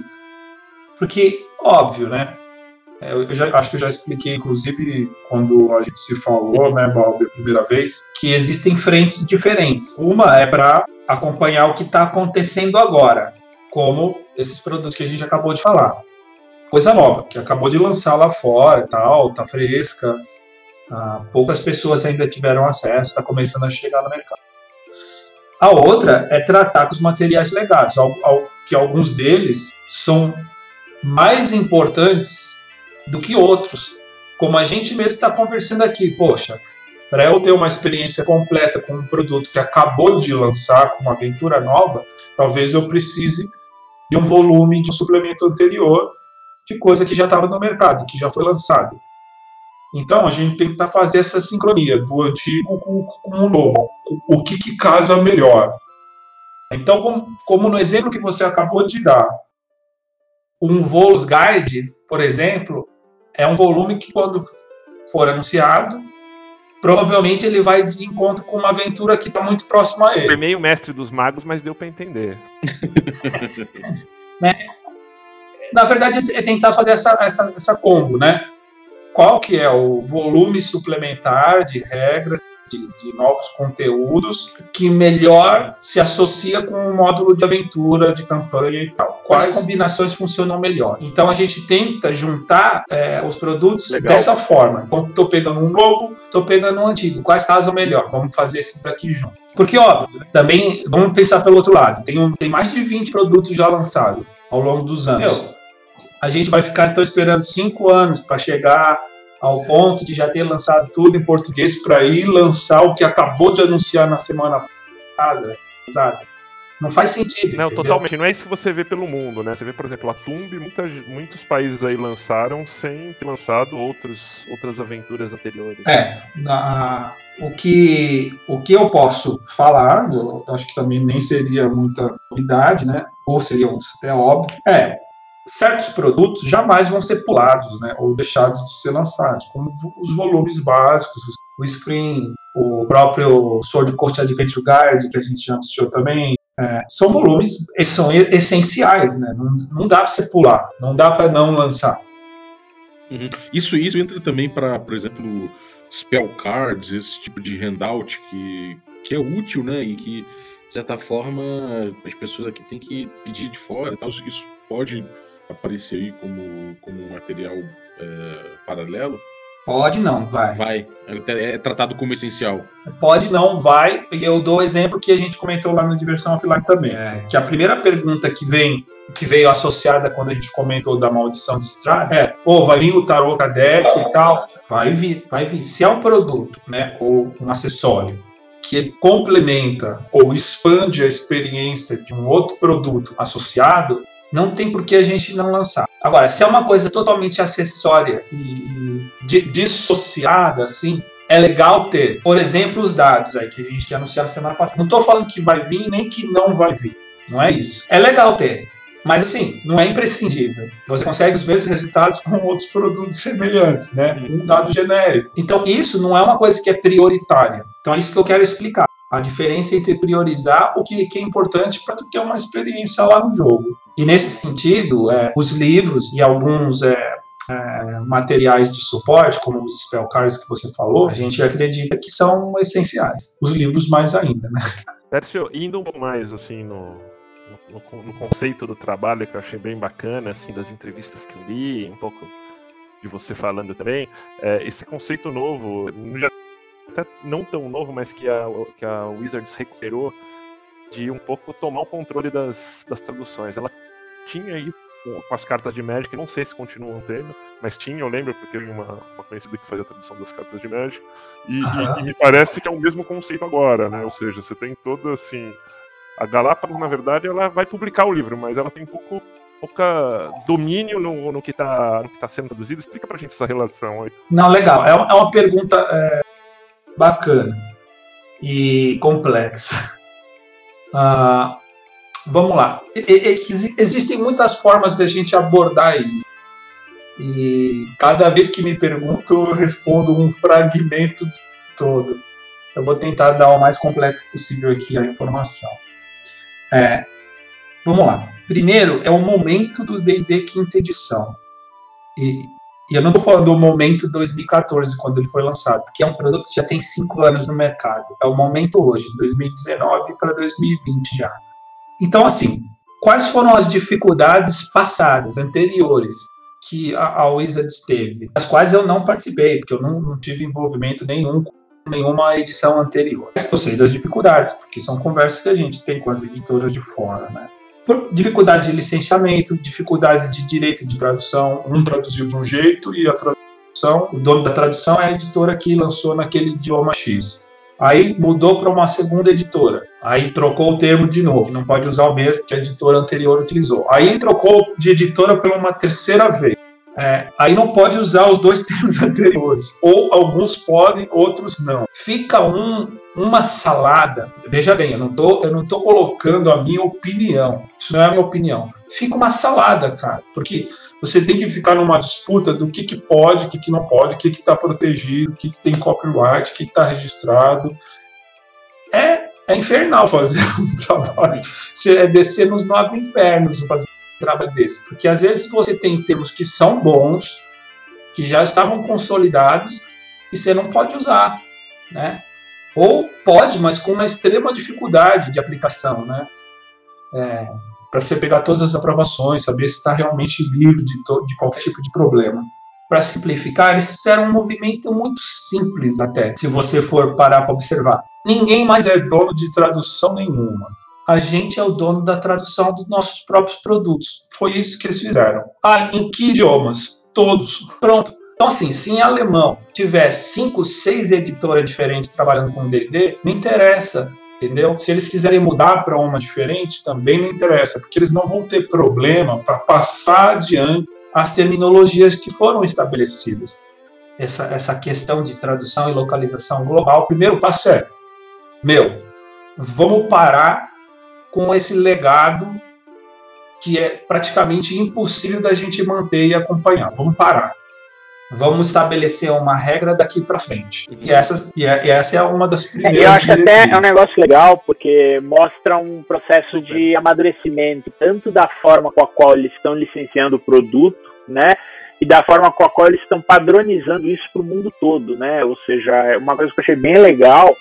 porque óbvio, né? É, Eu já, acho que eu já expliquei, inclusive, quando a gente se falou, né, Balbi, a primeira vez, que existem frentes diferentes. Uma é para acompanhar o que está acontecendo agora, como esses produtos que a gente acabou de falar. Coisa nova, que acabou de lançar lá fora e tal, tá fresca. ah, poucas pessoas ainda tiveram acesso, está começando a chegar no mercado. A outra é tratar com os materiais legais, al- al- que alguns deles são mais importantes do que outros. Como a gente mesmo está conversando aqui, poxa, para eu ter uma experiência completa com um produto que acabou de lançar, com uma aventura nova, talvez eu precise de um volume de um suplemento anterior de coisa que já estava no mercado, que já foi lançado. Então a gente tem que tentar fazer essa sincronia do antigo com, com o novo. O, o que, que casa melhor. Então, como, como no exemplo que você acabou de dar, um Volus Guide, por exemplo, é um volume que quando for anunciado, provavelmente ele vai de encontro com uma aventura que está muito próxima a Foi ele. meio mestre dos magos, mas deu para entender. Na verdade, é tentar fazer essa, essa, essa combo, né? Qual que é o volume suplementar de regras, de, de novos conteúdos, que melhor se associa com o módulo de aventura, de campanha e tal? Quais combinações funcionam melhor? Então a gente tenta juntar é, os produtos Legal. dessa forma. Então, estou pegando um novo, estou pegando um antigo. Quais casam melhor? Vamos fazer esses aqui juntos. Porque, óbvio, também vamos pensar pelo outro lado. Tem, um, tem mais de 20 produtos já lançados ao longo dos anos. Meu. A gente vai ficar então esperando cinco anos para chegar ao ponto de já ter lançado tudo em português para ir lançar o que acabou de anunciar na semana passada, sabe? Não faz sentido. Não, entendeu? totalmente. Não é isso que você vê pelo mundo, né? Você vê, por exemplo, a Tumb, muitas, muitos países aí lançaram sem ter lançado outros, outras aventuras anteriores. É, na- o, que, o que eu posso falar, eu acho que também nem seria muita novidade, né? Ou seria até óbvio, é certos produtos jamais vão ser pulados, né? Ou deixados de ser lançados, como os volumes básicos, o Screen, o próprio Sword Coast Adventure Guide, que a gente já anunciou também. É, são volumes, são essenciais, né? Não, não dá para você pular, não dá para não lançar. Uhum. Isso, isso entra também para, por exemplo, spell cards, esse tipo de handout que, que é útil, né? E que, de certa forma, as pessoas aqui têm que pedir de fora tal. Isso pode aparecer aí como, como material é, paralelo? Pode não, vai. Vai. É, é tratado como essencial. Pode não, vai. E eu dou o exemplo que a gente comentou lá no Diversão Offline também. É, que a primeira pergunta que vem que veio associada quando a gente comentou da maldição de Strahd é, pô, vai vir o Tarot Deck e tal. Vai vir, vai vir. Se é um produto, né, ou um acessório que ele complementa ou expande a experiência de um outro produto associado, não tem por que a gente não lançar. Agora, se é uma coisa totalmente acessória e, e dissociada, assim, é legal ter, por exemplo, os dados aí que a gente anunciou semana passada. Não estou falando que vai vir nem que não vai vir. Não é isso. É legal ter. Mas assim, não é imprescindível. Você consegue os mesmos resultados com outros produtos semelhantes, né? Um dado genérico. Então, isso não é uma coisa que é prioritária. Então, é isso que eu quero explicar. A diferença entre priorizar o que, que é importante para ter uma experiência lá no jogo. E nesse sentido, é, os livros e alguns é, é, materiais de suporte, como os spell cards que você falou, a gente acredita que são essenciais. Os livros mais ainda, né? Pércio, indo mais assim no, no, no, conceito do trabalho que eu achei bem bacana, assim, das entrevistas que eu li, um pouco de você falando também, é, esse conceito novo, até não tão novo, mas que a, que a Wizards recuperou de um pouco tomar o controle das, das traduções. Ela tinha aí com as cartas de Magic, não sei se continuam tendo, mas tinha, eu lembro, porque eu uma, uma conhecida que fazia a tradução das cartas de Magic, e, e, e, me parece que é o mesmo conceito agora, né? Ou seja, você tem toda assim. A Galápagos, na verdade, ela vai publicar o livro, mas ela tem pouco pouca domínio no, no que está tá sendo traduzido. Explica pra gente essa relação aí. Não, legal. É, uma, é uma pergunta é, bacana e complexa. Ah, vamos lá. existem muitas formas de a gente abordar isso. E cada vez que me pergunto, eu respondo um fragmento todo. Eu vou tentar dar o mais completo possível aqui a informação. É, vamos lá. Primeiro é o momento do D&D quinta edição. E, e eu não estou falando do momento 2014, quando ele foi lançado, porque é um produto que já tem cinco anos no mercado. É o momento hoje, 2019 para 2020 já. Então, assim, quais foram as dificuldades passadas, anteriores, que a, a Wizards teve, as quais eu não participei, porque eu não, não tive envolvimento nenhum com nenhuma edição anterior. Eu sei das dificuldades, porque são conversas que a gente tem com as editoras de fora, né? Por dificuldades de licenciamento, dificuldades de direito de tradução, um traduziu de um jeito e a tradução, o dono da tradução é a editora que lançou naquele idioma X. Aí mudou para uma segunda editora. Aí trocou o termo de novo, não pode usar o mesmo que a editora anterior utilizou. Aí trocou de editora pela uma terceira vez. É, aí não pode usar os dois termos anteriores. Ou alguns podem, outros não. Fica um, uma salada. Veja bem, eu não tô, colocando a minha opinião. Isso não é a minha opinião. Fica uma salada, cara. Porque você tem que ficar numa disputa do que, que pode, o que, que não pode, o que está protegido, o que, que tem copyright, o que está registrado. É, é infernal fazer um trabalho. É descer nos nove infernos fazer trabalho desse. Porque às vezes você tem termos que são bons, que já estavam consolidados, e você não pode usar. Né? Ou pode, mas com uma extrema dificuldade de aplicação. Né? É, para você pegar todas as aprovações, saber se está realmente livre de, de qualquer tipo de problema. Para simplificar, eles fizeram um movimento muito simples até, se você for parar para observar. Ninguém mais é dono de tradução nenhuma. A gente é o dono da tradução dos nossos próprios produtos. Foi isso que eles fizeram. Ah, em que idiomas? Todos. Pronto. Então, assim, se em alemão tiver cinco, seis editoras diferentes trabalhando com D&D, não interessa entendeu? Se eles quiserem mudar para uma diferente, também não interessa, porque eles não vão ter problema para passar adiante as terminologias que foram estabelecidas. Essa, essa questão de tradução e localização global, o primeiro passo é: meu, vamos parar com esse legado que é praticamente impossível da gente manter e acompanhar. Vamos parar. Vamos estabelecer uma regra daqui para frente. Uhum. E, essa, e, é, e, essa é uma das primeiras. Eu acho até é um negócio legal, porque mostra um processo de amadurecimento, tanto da forma com a qual eles estão licenciando o produto, né? E da forma com a qual eles estão padronizando isso para o mundo todo, né? Ou seja, é uma coisa que eu achei bem legal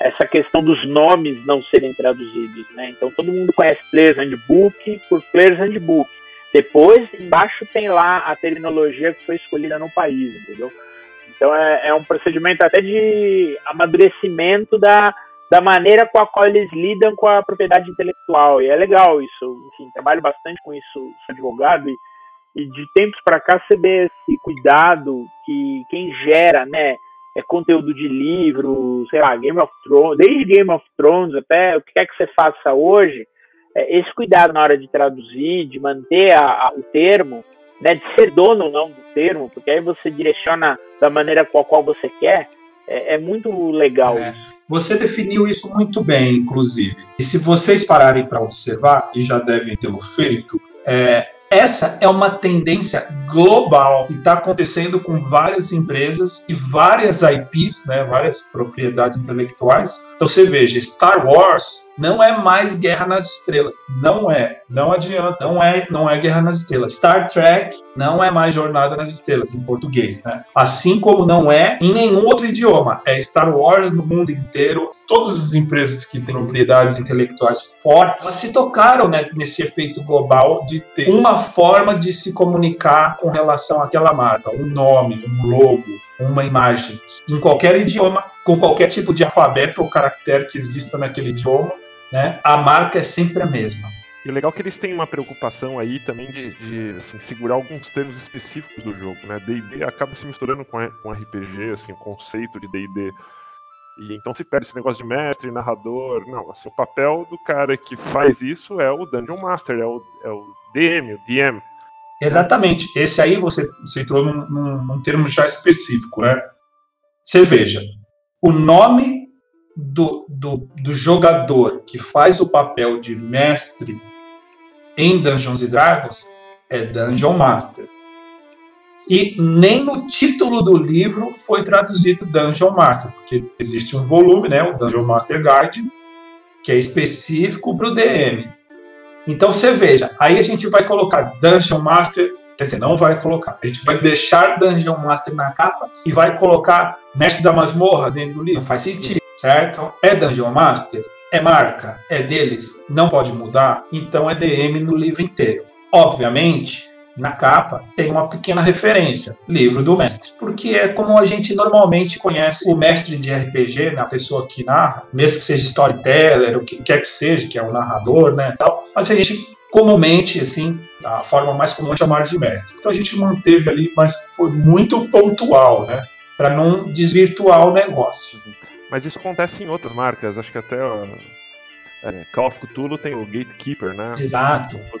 essa questão dos nomes não serem traduzidos, né? Então todo mundo conhece Players Handbook por Players Handbook Depois, embaixo tem lá a terminologia que foi escolhida no país, entendeu? Então é, é um procedimento até de amadurecimento da, da maneira com a qual eles lidam com a propriedade intelectual. E é legal isso. Enfim, trabalho bastante com isso, sou advogado e, e de tempos para cá você vê esse cuidado que quem gera, né, é conteúdo de livro, sei lá, Game of Thrones, desde Game of Thrones até o que quer que você faça hoje, é, esse cuidado na hora de traduzir, de manter a, a, o termo, né, de ser dono ou não do termo, porque aí você direciona da maneira com a qual você quer, é, é muito legal É. Você definiu isso muito bem, inclusive. E se vocês pararem para observar, e já devem tê-lo feito, é, essa é uma tendência global e está acontecendo com várias empresas e várias IPs, né, várias propriedades intelectuais. Então você veja, Star Wars não é mais Guerra nas Estrelas, não é, não adianta, não é, não é Guerra nas Estrelas. Star Trek não é mais Jornada nas Estrelas em português, né? Assim como não é em nenhum outro idioma. É Star Wars no mundo inteiro. Todas as empresas que têm propriedades intelectuais fortes se tocaram nesse, nesse efeito global de ter uma forma de se comunicar com relação àquela marca, um nome, um logo, uma imagem, em qualquer idioma, com qualquer tipo de alfabeto ou caractere que exista naquele idioma, né? A marca é sempre a mesma. E o legal é que eles têm uma preocupação aí também de, de, assim, segurar alguns termos específicos do jogo, né? D&D acaba se misturando com, com RPG, assim, o conceito de D&D. E então se perde esse negócio de mestre, narrador. Não, assim, o papel do cara que faz isso é o Dungeon Master, é o, é o DM, o DM. Exatamente. Esse aí você, você entrou num, num, num termo já específico, né? Você veja, o nome do, do, do jogador que faz o papel de mestre em Dungeons Dragons é Dungeon Master. E nem no título do livro foi traduzido Dungeon Master, porque existe um volume, né, o Dungeon Master Guide, que é específico para o DM. Então você veja, aí a gente vai colocar Dungeon Master, quer dizer, não vai colocar, a gente vai deixar Dungeon Master na capa e vai colocar Mestre da Masmorra dentro do livro. Não faz sentido, certo? É Dungeon Master? É marca? É deles? Não pode mudar? Então é DM no livro inteiro. Obviamente, na capa tem uma pequena referência, livro do mestre, porque é como a gente normalmente conhece o mestre de RPG, né, a pessoa que narra, mesmo que seja storyteller, o que quer que seja, que é o narrador, né, tal, mas a gente comumente, assim, a forma mais comum é chamar de mestre. Então a gente manteve ali, mas foi muito pontual, né, para não desvirtuar o negócio. Mas isso acontece em outras marcas, acho que até ó, é, Call of Cthulhu tem o Gatekeeper, né? Exato. Por,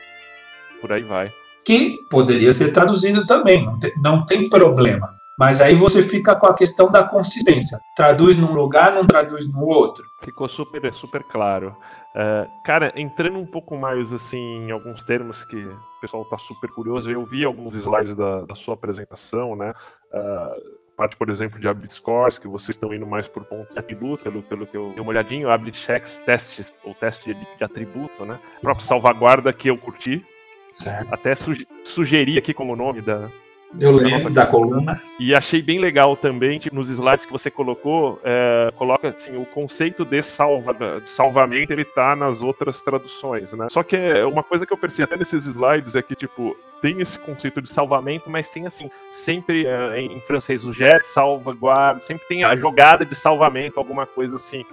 por aí vai que poderia ser traduzido também, não tem, não tem, problema. Mas aí você fica com a questão da consistência. Traduz num lugar, não traduz no outro. Ficou super, super claro. Uh, cara, entrando um pouco mais assim em alguns termos que o pessoal está super curioso, eu vi alguns slides da, da sua apresentação, né? Uh, parte, por exemplo, de Abit Scores, que vocês estão indo mais por ponto de atributo, pelo, pelo que eu dei uma olhadinha, o Abit Checks, testes, ou teste de, de atributo, né? A própria salvaguarda que eu curti, Certo. Até suge sugeri aqui como nome da. Eu lembro da, coluna. E achei bem legal também, nos slides que você colocou, é, coloca assim, o conceito de, salva, de salvamento ele tá nas outras traduções, né? Só que é uma coisa que eu percebi até nesses slides é que, tipo, tem esse conceito de salvamento, mas tem assim, sempre é, em francês, o jet salvaguarda, sempre tem a jogada de salvamento, alguma coisa assim.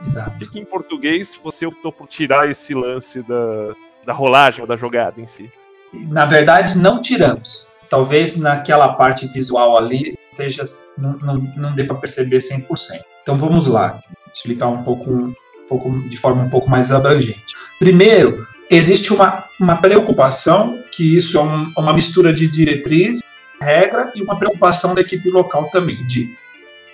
Exato. E em português você optou por tirar esse lance da, da rolagem ou da jogada em si? Na verdade, não tiramos. Talvez naquela parte visual ali esteja, não, não, não dê para perceber 100%. Então vamos lá, explicar um pouco, um pouco de forma um pouco mais abrangente. Primeiro, existe uma, uma preocupação, que isso é um, uma mistura de diretriz, regra e uma preocupação da equipe local também, de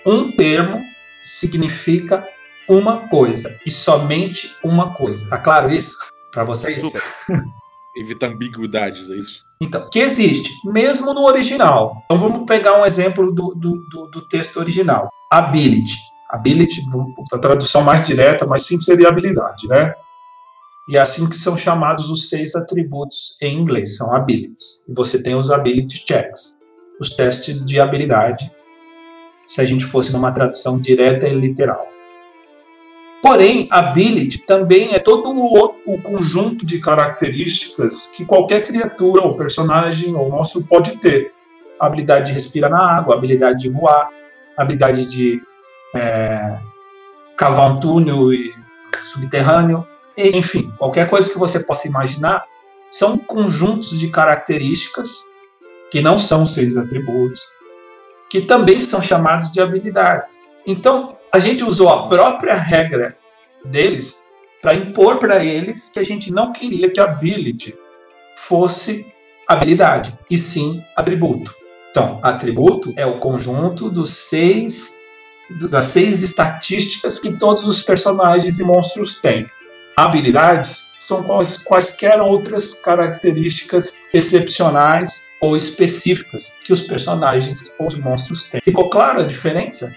um termo significa uma coisa e somente uma coisa. Tá claro isso? para vocês? Evita ambiguidades, é isso? Então, que existe, mesmo no original. Então vamos pegar um exemplo do, do, do, do texto original. Ability. Ability, a tradução mais direta, mais simples seria habilidade, né? E é assim que são chamados os seis atributos em inglês, são abilities. E você tem os ability checks, os testes de habilidade, se a gente fosse numa tradução direta e literal. Porém, ability também é todo o, o, conjunto de características que qualquer criatura, ou personagem, ou monstro pode ter. A habilidade de respirar na água, habilidade de voar, habilidade de é, cavar um túnel subterrâneo, enfim, qualquer coisa que você possa imaginar, são conjuntos de características que não são seis atributos, que também são chamados de habilidades. Então, a gente usou a própria regra deles para impor para eles que a gente não queria que ability fosse habilidade, e sim atributo. Então, atributo é o conjunto dos seis das seis estatísticas que todos os personagens e monstros têm. Habilidades são quais, quaisquer outras características excepcionais ou específicas que os personagens ou os monstros têm. Ficou claro a diferença?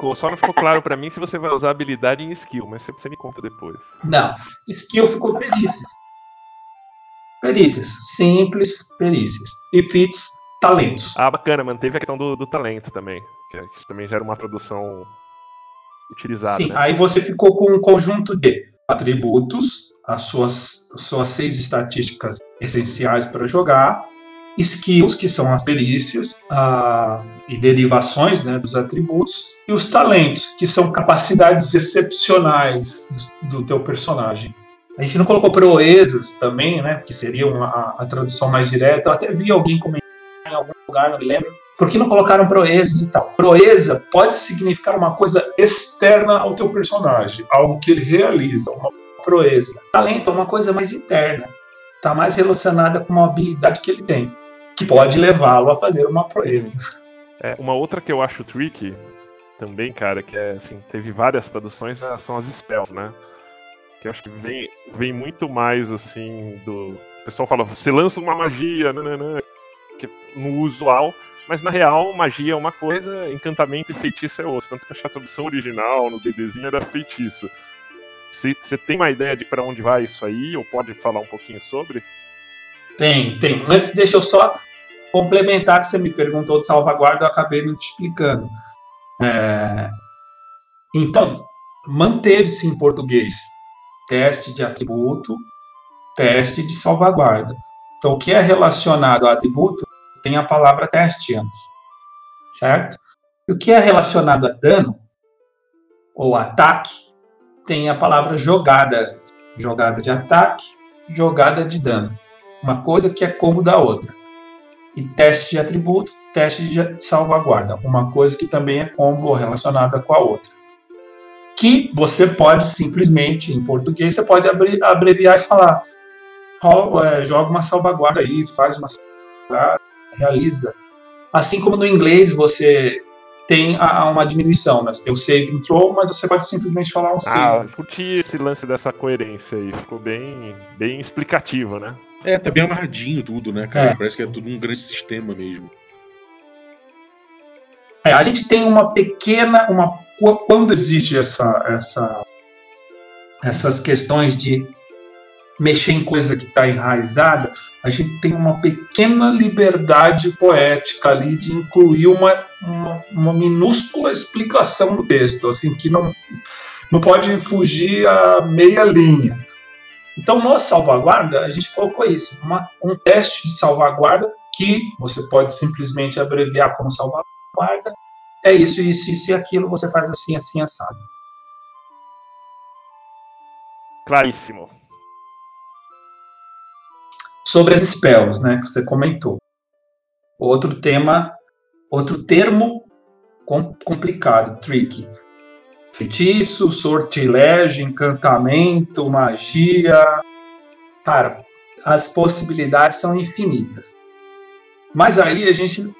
Ficou, só não ficou claro para mim se você vai usar habilidade em skill, mas você me conta depois. Não, skill ficou perícias. Perícias, simples perícias. E fits, talentos. Ah, bacana, manteve a questão do, do talento também, que, é, que também gera uma tradução utilizada. Sim, né? aí você ficou com um conjunto de atributos, as suas, suas seis estatísticas essenciais para jogar, skills, que são as perícias uh, e derivações né, dos atributos, e os talentos, que são capacidades excepcionais do, do teu personagem. A gente não colocou proezas também, né, que seria uma, a, a, tradução mais direta. Eu até vi alguém comentar em algum lugar, não me lembro. Por que não colocaram proezas e tal? Proeza pode significar uma coisa externa ao teu personagem, algo que ele realiza, uma proeza. Talento é uma coisa mais interna, está mais relacionada com uma habilidade que ele tem que pode levá-lo a fazer uma proeza. É, uma outra que eu acho tricky também, cara, que é assim, teve várias traduções, é, são as spells, né? Que eu acho que vem, vem muito mais assim do. O pessoal fala, você lança uma magia, nananã, que no usual, mas na real, magia é uma coisa, encantamento e feitiço é outra. Tanto que a tradução original no DDzinho era feitiço. Você tem uma ideia de para onde vai isso aí, ou pode falar um pouquinho sobre? Tem, tem. Antes, deixa eu só complementar que você me perguntou de salvaguarda, eu acabei não te explicando. É... Então, manteve-se em português teste de atributo, teste de salvaguarda. Então, o que é relacionado a atributo tem a palavra teste antes, certo? E o que é relacionado a dano ou ataque tem a palavra jogada antes. Jogada de ataque, jogada de dano. Uma coisa que é combo da outra e teste de atributo, teste de salvaguarda, uma coisa que também é combo relacionada com a outra. Que você pode simplesmente, em português, você pode abreviar e falar: é, joga uma salvaguarda aí, faz uma salvaguarda, realiza. Assim como no inglês você tem a, uma diminuição, né? Você tem o save throw, mas você pode simplesmente falar um ah, save. Ah, curti esse lance dessa coerência aí, ficou bem, bem explicativo, né? É, tá bem amarradinho tudo, né, cara? É. Parece que é tudo um grande sistema mesmo. É, a gente tem uma pequena. Uma, quando existe essa, essa, essas questões de mexer em coisa que está enraizada, a gente tem uma pequena liberdade poética ali de incluir uma, uma, uma minúscula explicação no texto, assim, que não, não pode fugir a meia linha. Então, no salvaguarda, a gente colocou isso, uma, um teste de salvaguarda que você pode simplesmente abreviar como salvaguarda. É isso, isso, isso e aquilo, você faz assim, assim, assado. Claríssimo. Sobre as spells, né, que você comentou. Outro tema, outro termo complicado, tricky feitiço, sortilégio, encantamento, magia. Cara, as possibilidades são infinitas. Mas aí a gente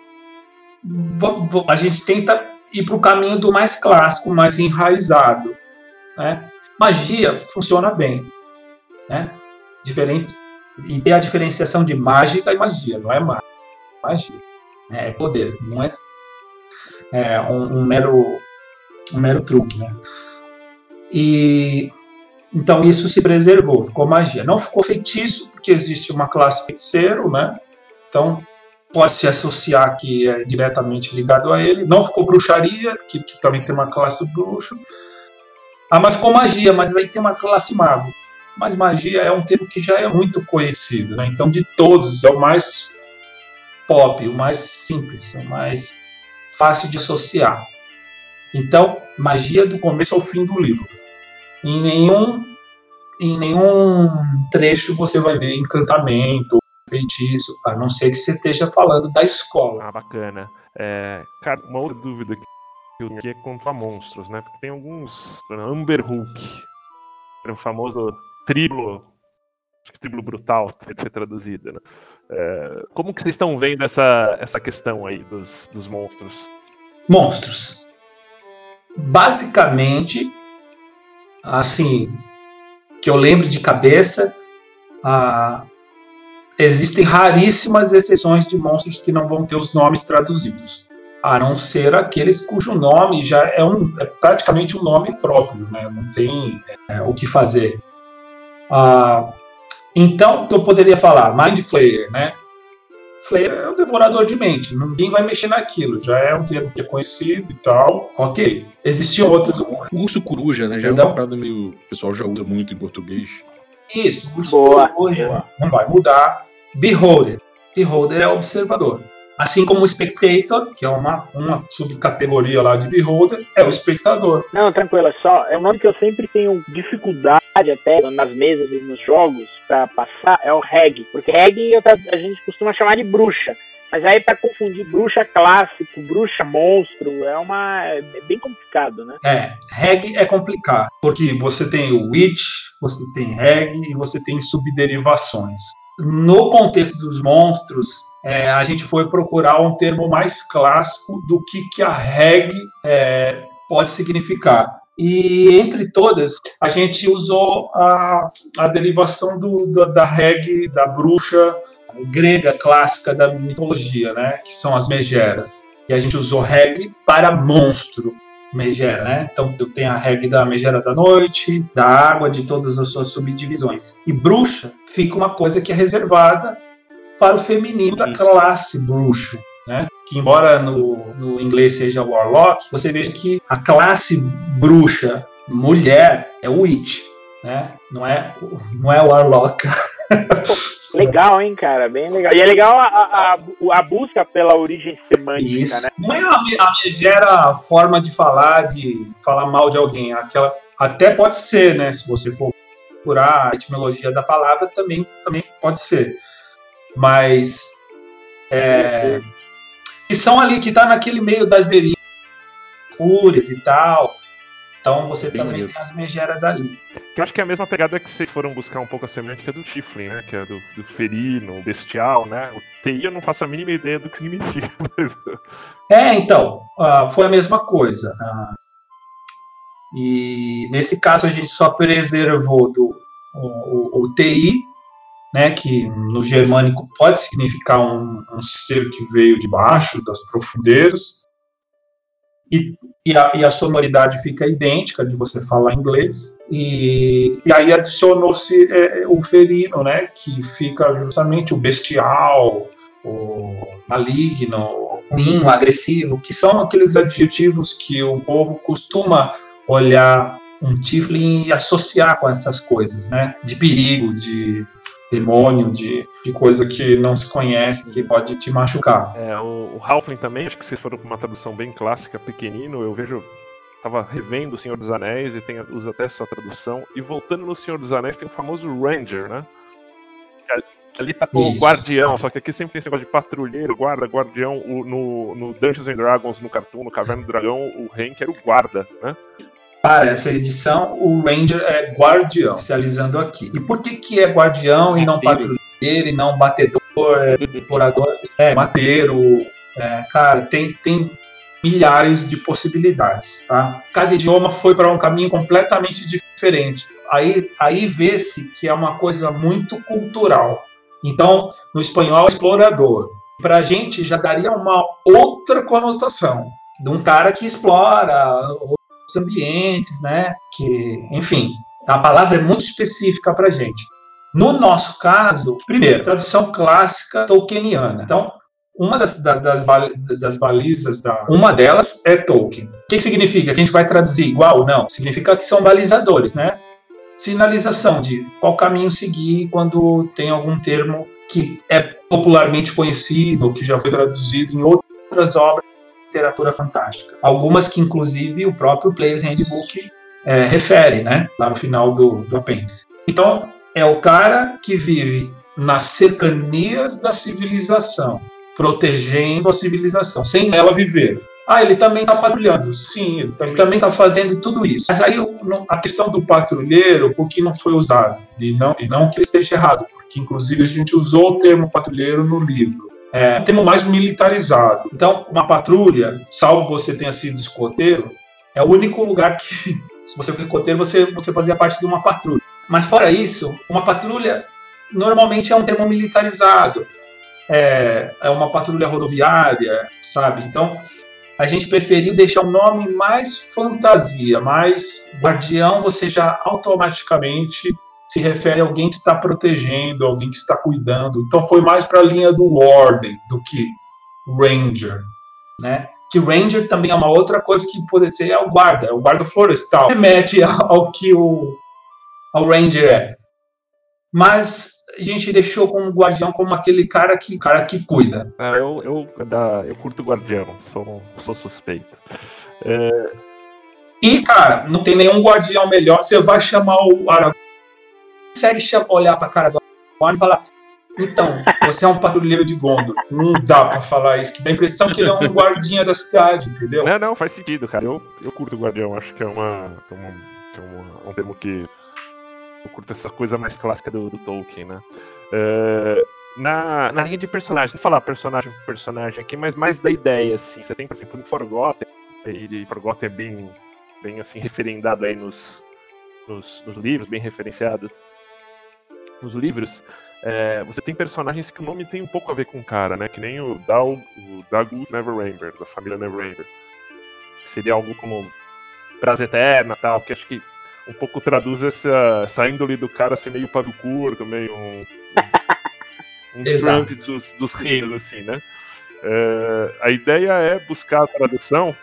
a gente tenta ir para o caminho do mais clássico, mais enraizado. Né? Magia funciona bem, né? Diferente e tem a diferenciação de mágica e magia, não é magia, é poder, não é, é um, um mero um mero truque, né? E então isso se preservou, ficou magia. Não ficou feitiço, porque existe uma classe feiticeiro, né? Então pode se associar que é diretamente ligado a ele. Não ficou bruxaria, que, que também tem uma classe bruxo. Ah, mas ficou magia, mas aí tem uma classe mago. Mas magia é um termo que já é muito conhecido, né? Então, de todos, é o mais pop, o mais simples, o mais fácil de associar. Então, magia do começo ao fim do livro. Em nenhum, em nenhum trecho você vai ver encantamento, feitiço, a não ser que você esteja falando da escola. Ah, bacana. É, cara, uma outra dúvida que eu aqui é quanto a monstros, né? Porque tem alguns. Amber Hulk, o famoso triplo. Acho que triplo brutal, que ser traduzido, né? É, como que vocês estão vendo essa, essa questão aí dos, dos monstros? Monstros. Basicamente, assim, que eu lembro de cabeça, ah, existem raríssimas exceções de monstros que não vão ter os nomes traduzidos, a não ser aqueles cujo nome já é, um, é praticamente um nome próprio, né? não tem é, o que fazer. Ah, então, o que eu poderia falar? Mind Flayer, né? É o devorador de mente, ninguém vai mexer naquilo, já é um termo que é conhecido e tal, ok. Existiam outros. Urso coruja, né? Já é Então- uma parada meio. O pessoal já usa muito em português. Isso, urso Boa, coruja, boa. não vai mudar. Beholder. Beholder é observador. Assim como o Spectator, que é uma, uma subcategoria lá de Beholder, é o espectador. Não, tranquilo, é só. É um nome que eu sempre tenho dificuldade até nas mesas e nos jogos pra passar, é o Reg. Porque Reg tá- a gente costuma chamar de bruxa. Mas aí pra confundir bruxa clássico, bruxa monstro, é uma. é bem complicado, né? É, reg é complicado, porque você tem o witch, você tem reg e você tem subderivações. No contexto dos monstros, é, a gente foi procurar um termo mais clássico do que, que a reg é, pode significar. E entre todas, a gente usou a, a derivação do, do- da reg, da bruxa grega clássica da mitologia, né? que são as megeras. E a gente usou reg para monstro megera, né? Então tem a regra da megera da noite, da água, de todas as suas subdivisões. E bruxa fica uma coisa que é reservada para o feminino da classe bruxo, né? Que embora no, no inglês seja warlock, você veja que a classe bruxa mulher é witch, né? Não é não é warlock. Legal, hein, cara? Bem legal. E é legal a, a, a- busca pela origem semântica, Isso. né? Não é a, me- a megera forma de falar, de falar mal de alguém. Aquela, até pode ser, né? Se você for procurar a etimologia da palavra, também, também pode ser. Mas. É, que são ali, que tá naquele meio das erinas, fúrias e tal. Então você Bem também maneiro. tem as megeras ali. Que eu acho que é a mesma pegada que vocês foram buscar um pouco a semântica do Tiflin, né? Que é do, do ferino, bestial, né? O TI eu não faço a mínima ideia do que significa. mas- É, então, ah, foi a mesma coisa. Ah, e nesse caso a gente só preservou do, o, o- o TI, né, que no germânico pode significar um, um ser que veio de baixo, das profundezas, e, e, a, e a sonoridade fica idêntica de você falar inglês, e, e aí adicionou-se é, o ferino, né, que fica justamente o bestial, o maligno, o agressivo, que são aqueles adjetivos que o povo costuma olhar um Tiflin e associar com essas coisas, né? De perigo, de demônio, de, de coisa que não se conhece, que pode te machucar. É, o, o Halfling também, acho que vocês foram com uma tradução bem clássica, pequenino. Eu vejo. Tava revendo o Senhor dos Anéis e tem, usa até essa tradução. E voltando no Senhor dos Anéis, tem o famoso Ranger, né? Ali- tá com o Isso. guardião, só que aqui sempre tem esse negócio de patrulheiro, guarda, guardião. O- no, no Dungeons and Dragons, no Cartoon, no Caverna do Dragão, o Hank era o guarda, né? Para essa edição, o Ranger é guardião, oficializando aqui. E por que, que é guardião e não Mateiro. patrulheiro e não batedor, é, explorador? É, mateiro. é, cara, tem, tem milhares de possibilidades, tá? Cada idioma foi para um caminho completamente diferente. Aí, aí vê-se que é uma coisa muito cultural. Então, no espanhol, explorador. Para a gente já daria uma outra conotação de um cara que explora os ambientes, né? Que, enfim, a palavra é muito específica para gente. No nosso caso, primeiro, tradução clássica tolkieniana. Então, uma das, da, das, das balizas, da, uma delas é Tolkien. O que, que significa? Que a gente vai traduzir igual? Não. Significa que são balizadores, né? Sinalização de qual caminho seguir quando tem algum termo que é popularmente conhecido que já foi traduzido em outras obras literatura fantástica. Algumas que, inclusive, o próprio Player's Handbook é, refere, né? Lá no final do, do apêndice. Então, é o cara que vive nas cercanias da civilização, protegendo a civilização, sem ela viver. Ah, ele também está patrulhando. Sim, ele também está fazendo tudo isso. Mas aí a questão do patrulheiro, por que não foi usado? E não, e não que ele esteja errado, porque inclusive a gente usou o termo patrulheiro no livro. É um termo mais militarizado. Então, uma patrulha, salvo você tenha sido escoteiro, é o único lugar que, se você for escoteiro, você, você fazia parte de uma patrulha. Mas fora isso, uma patrulha normalmente é um termo militarizado. É, é uma patrulha rodoviária, sabe? Então, a gente preferiu deixar um nome mais fantasia, mais guardião, você já automaticamente se refere a alguém que está protegendo, alguém que está cuidando. Então foi mais para a linha do Warden do que Ranger, né? Que Ranger também é uma outra coisa que pode ser é o guarda, é o guarda florestal. Remete ao que o ao Ranger é. Mas a gente deixou como guardião como aquele cara que, cara que cuida. Ah, eu, eu, da, eu curto guardião, sou, sou suspeito. É... E, cara, não tem nenhum guardião melhor. Você vai chamar o Aragorn. Consegue olhar pra cara do Aragorn e falar: Então, você é um patrulheiro de Gondor. Não dá pra falar isso, que dá a impressão que ele é um guardinha da cidade, entendeu? Não, não, faz sentido, cara. Eu, eu curto guardião, acho que é uma. É uma, é uma um termo que eu curto essa coisa mais clássica do, do Tolkien, né? Uh, na, na linha de personagem, não falar personagem por personagem aqui, mas mais da ideia, assim. Você tem, por exemplo, no Forgotten, e Forgotten é bem, bem assim, referendado aí nos, nos, nos livros, bem referenciado nos livros. É, você tem personagens que o nome tem um pouco a ver com o cara, né? Que nem o Dal, o Dagu Neverember, da família Neverember. Seria algo como Prazer Eterna tal, que acho que um pouco traduz essa, essa índole do cara ser meio pavio curto, meio um, um, um Trump dos, dos reinos, assim, né? É, a ideia é buscar a tradução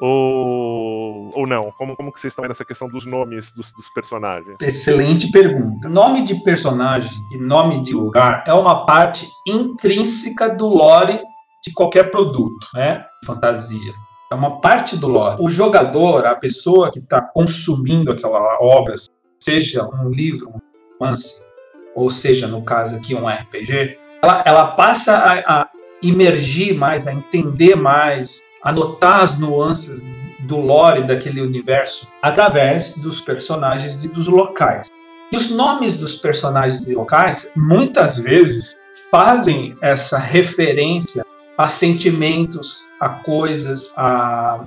ou, ou não? Como, como que vocês estão vendo essa questão dos nomes dos, dos, personagens? Excelente pergunta. Nome de personagem e nome de lugar é uma parte intrínseca do lore de qualquer produto, né? Fantasia é uma parte do lore. O jogador, a pessoa que está consumindo aquela obra, seja um livro, um romance, ou seja, no caso aqui, um RPG, ela, ela passa a, a imergir mais, a entender mais, a notar as nuances do lore daquele universo através dos personagens e dos locais. E os nomes dos personagens e locais muitas vezes fazem essa referência a sentimentos, a coisas, a,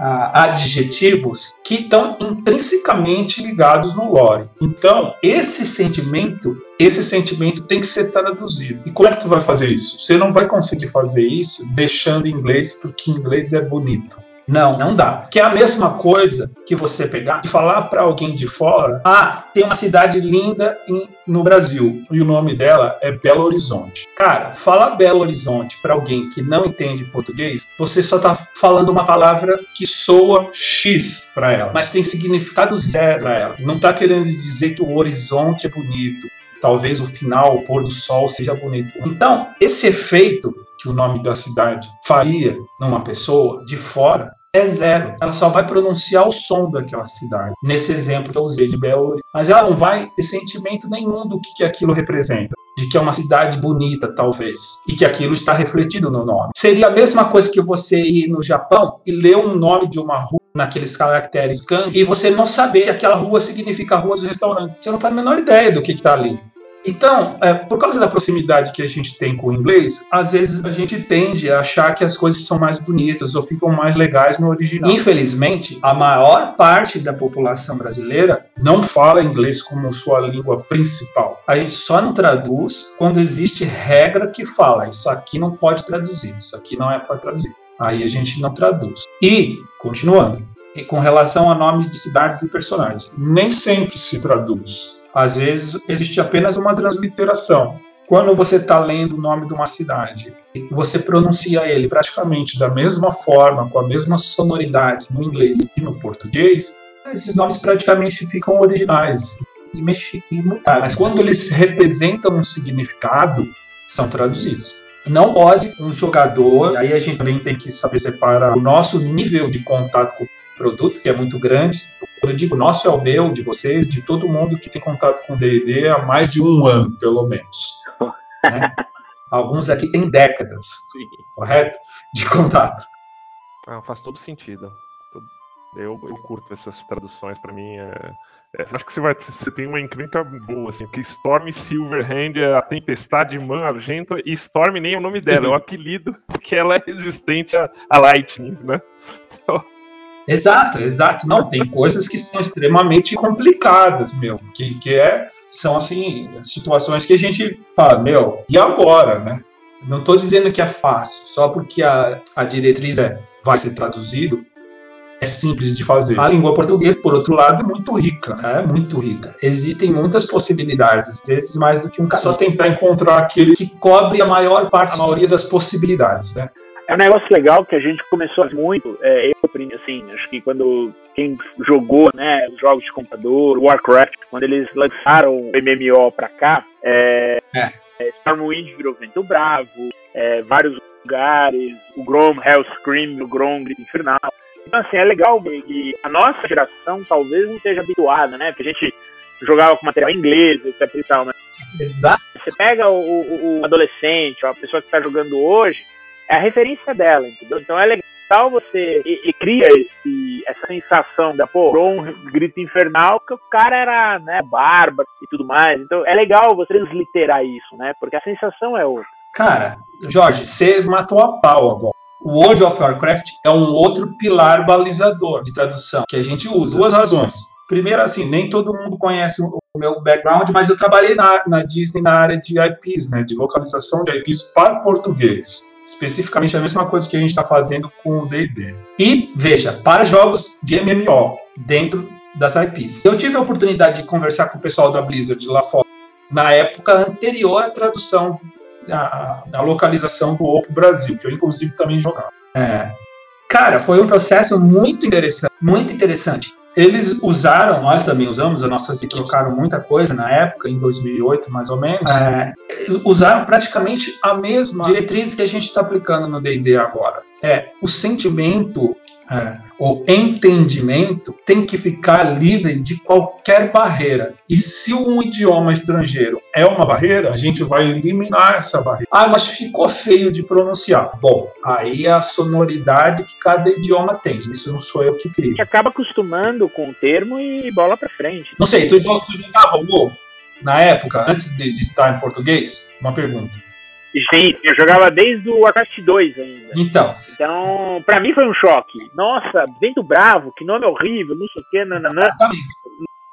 adjetivos que estão intrinsecamente ligados no lore. Então, esse sentimento, esse sentimento tem que ser traduzido. E como é que tu vai fazer isso? Você não vai conseguir fazer isso deixando inglês porque inglês é bonito. Não, não dá. Que é a mesma coisa que você pegar e falar para alguém de fora: ah, tem uma cidade linda em, no Brasil e o nome dela é Belo Horizonte. Cara, falar Belo Horizonte para alguém que não entende português, você só está falando uma palavra que soa X para ela, mas tem significado zero para ela. Não está querendo dizer que o horizonte é bonito. Talvez o final, o pôr do sol seja bonito. Então, esse efeito que o nome da cidade faria numa pessoa de fora é zero. Ela só vai pronunciar o som daquela cidade. Nesse exemplo que eu usei de Belo. Mas ela não vai ter sentimento nenhum do que, que aquilo representa. De que é uma cidade bonita, talvez. E que aquilo está refletido no nome. Seria a mesma coisa que você ir no Japão e ler um nome de uma rua naqueles caracteres kanji e você não saber que aquela rua significa ruas do restaurante. Você não faz a menor ideia do que está ali. Então, é, por causa da proximidade que a gente tem com o inglês, às vezes a gente tende a achar que as coisas são mais bonitas ou ficam mais legais no original. Infelizmente, a maior parte da população brasileira não fala inglês como sua língua principal. A gente só não traduz quando existe regra que fala isso aqui não pode traduzir, isso aqui não é para traduzir. Aí a gente não traduz. E, continuando, com relação a nomes de cidades e personagens, nem sempre se traduz às vezes existe apenas uma transliteração. quando você está lendo o nome de uma cidade, você pronuncia ele praticamente da mesma forma, com a mesma sonoridade no inglês e no português, esses nomes praticamente ficam originais e imutáveis. Mas quando eles representam um significado, são traduzidos. Não pode um jogador, e aí a gente também tem que saber separar o nosso nível de contato com o produto, que é muito grande. Quando eu digo nosso é o meu, de vocês, de todo mundo que tem contato com D&D há mais de um ano, pelo menos. Né? Alguns aqui têm décadas, Sim. correto? De contato. Ah, faz todo sentido. Eu, eu curto essas traduções, para mim é, é, acho que você vai, você tem uma encrenca boa, assim, que Storm Silverhand é a tempestade Man Argento e Storm nem é o nome dela, é o apelido, porque ela é resistente a, a Lightning, né? Então... Exato, exato. Não, tem coisas que são extremamente complicadas, meu, que, que é, são, assim, situações que a gente fala, meu, e agora, né? Não estou dizendo que é fácil, só porque a, a diretriz é vai ser traduzido, é simples de fazer. A língua portuguesa, por outro lado, é muito rica, é muito rica. Existem muitas possibilidades, às vezes mais do que um Só tentar encontrar aquele que cobre a maior parte, a maioria das possibilidades, né? É um negócio legal que a gente começou muito, é, eu aprendi assim, acho que quando quem jogou, né, os jogos de computador, Warcraft, quando eles lançaram o MMO pra cá, é, é. é Stormwind virou Vento Bravo, é, vários lugares, o Grom, Hellscream, o Grom, Grito Infernal, então, assim, é legal que a nossa geração talvez não esteja habituada, né? Porque a gente jogava com material inglês, etc e tal, né? Exato. Você pega o, o, o adolescente, a pessoa que está jogando hoje, é a referência dela, entendeu? Então é legal você e, e cria esse, essa sensação da, pô, um grito infernal, que o cara era, né, bárbaro e tudo mais. Então é legal você transliterar isso, né? Porque a sensação é outra. Cara, Jorge, você matou a pau agora. O World of Warcraft é um outro pilar balizador de tradução que a gente usa. Duas razões. Primeiro, assim, nem todo mundo conhece o meu background, mas eu trabalhei na, na Disney na área de IPs, né, de localização de IPs para português. Especificamente a mesma coisa que a gente está fazendo com o D&D. E, veja, para jogos de MMO, dentro das IPs. Eu tive a oportunidade de conversar com o pessoal da Blizzard lá fora, na época anterior à tradução a, a localização do Oppo Brasil, que eu inclusive também jogava. É. Cara, foi um processo muito interessante, muito interessante. Eles usaram, nós também usamos, as nossas trocaram muita coisa na época, em 2008 mais ou menos. É, usaram praticamente a mesma diretriz que a gente está aplicando no D&D agora. É o sentimento é, o entendimento tem que ficar livre de qualquer barreira. E se um idioma estrangeiro é uma barreira, a gente vai eliminar essa barreira. Ah, mas ficou feio de pronunciar. Bom, aí é a sonoridade que cada idioma tem. Isso não sou eu que crio. A gente acaba acostumando com o termo e bola para frente. Não sei, tu, tu jogava o na época, antes de, de estar em português? Uma pergunta. Sim, eu jogava desde o Warcraft 2 ainda. Então. Então, pra mim foi um choque. Nossa, Vento Bravo, que nome horrível, não sei o que, nananã. Exatamente.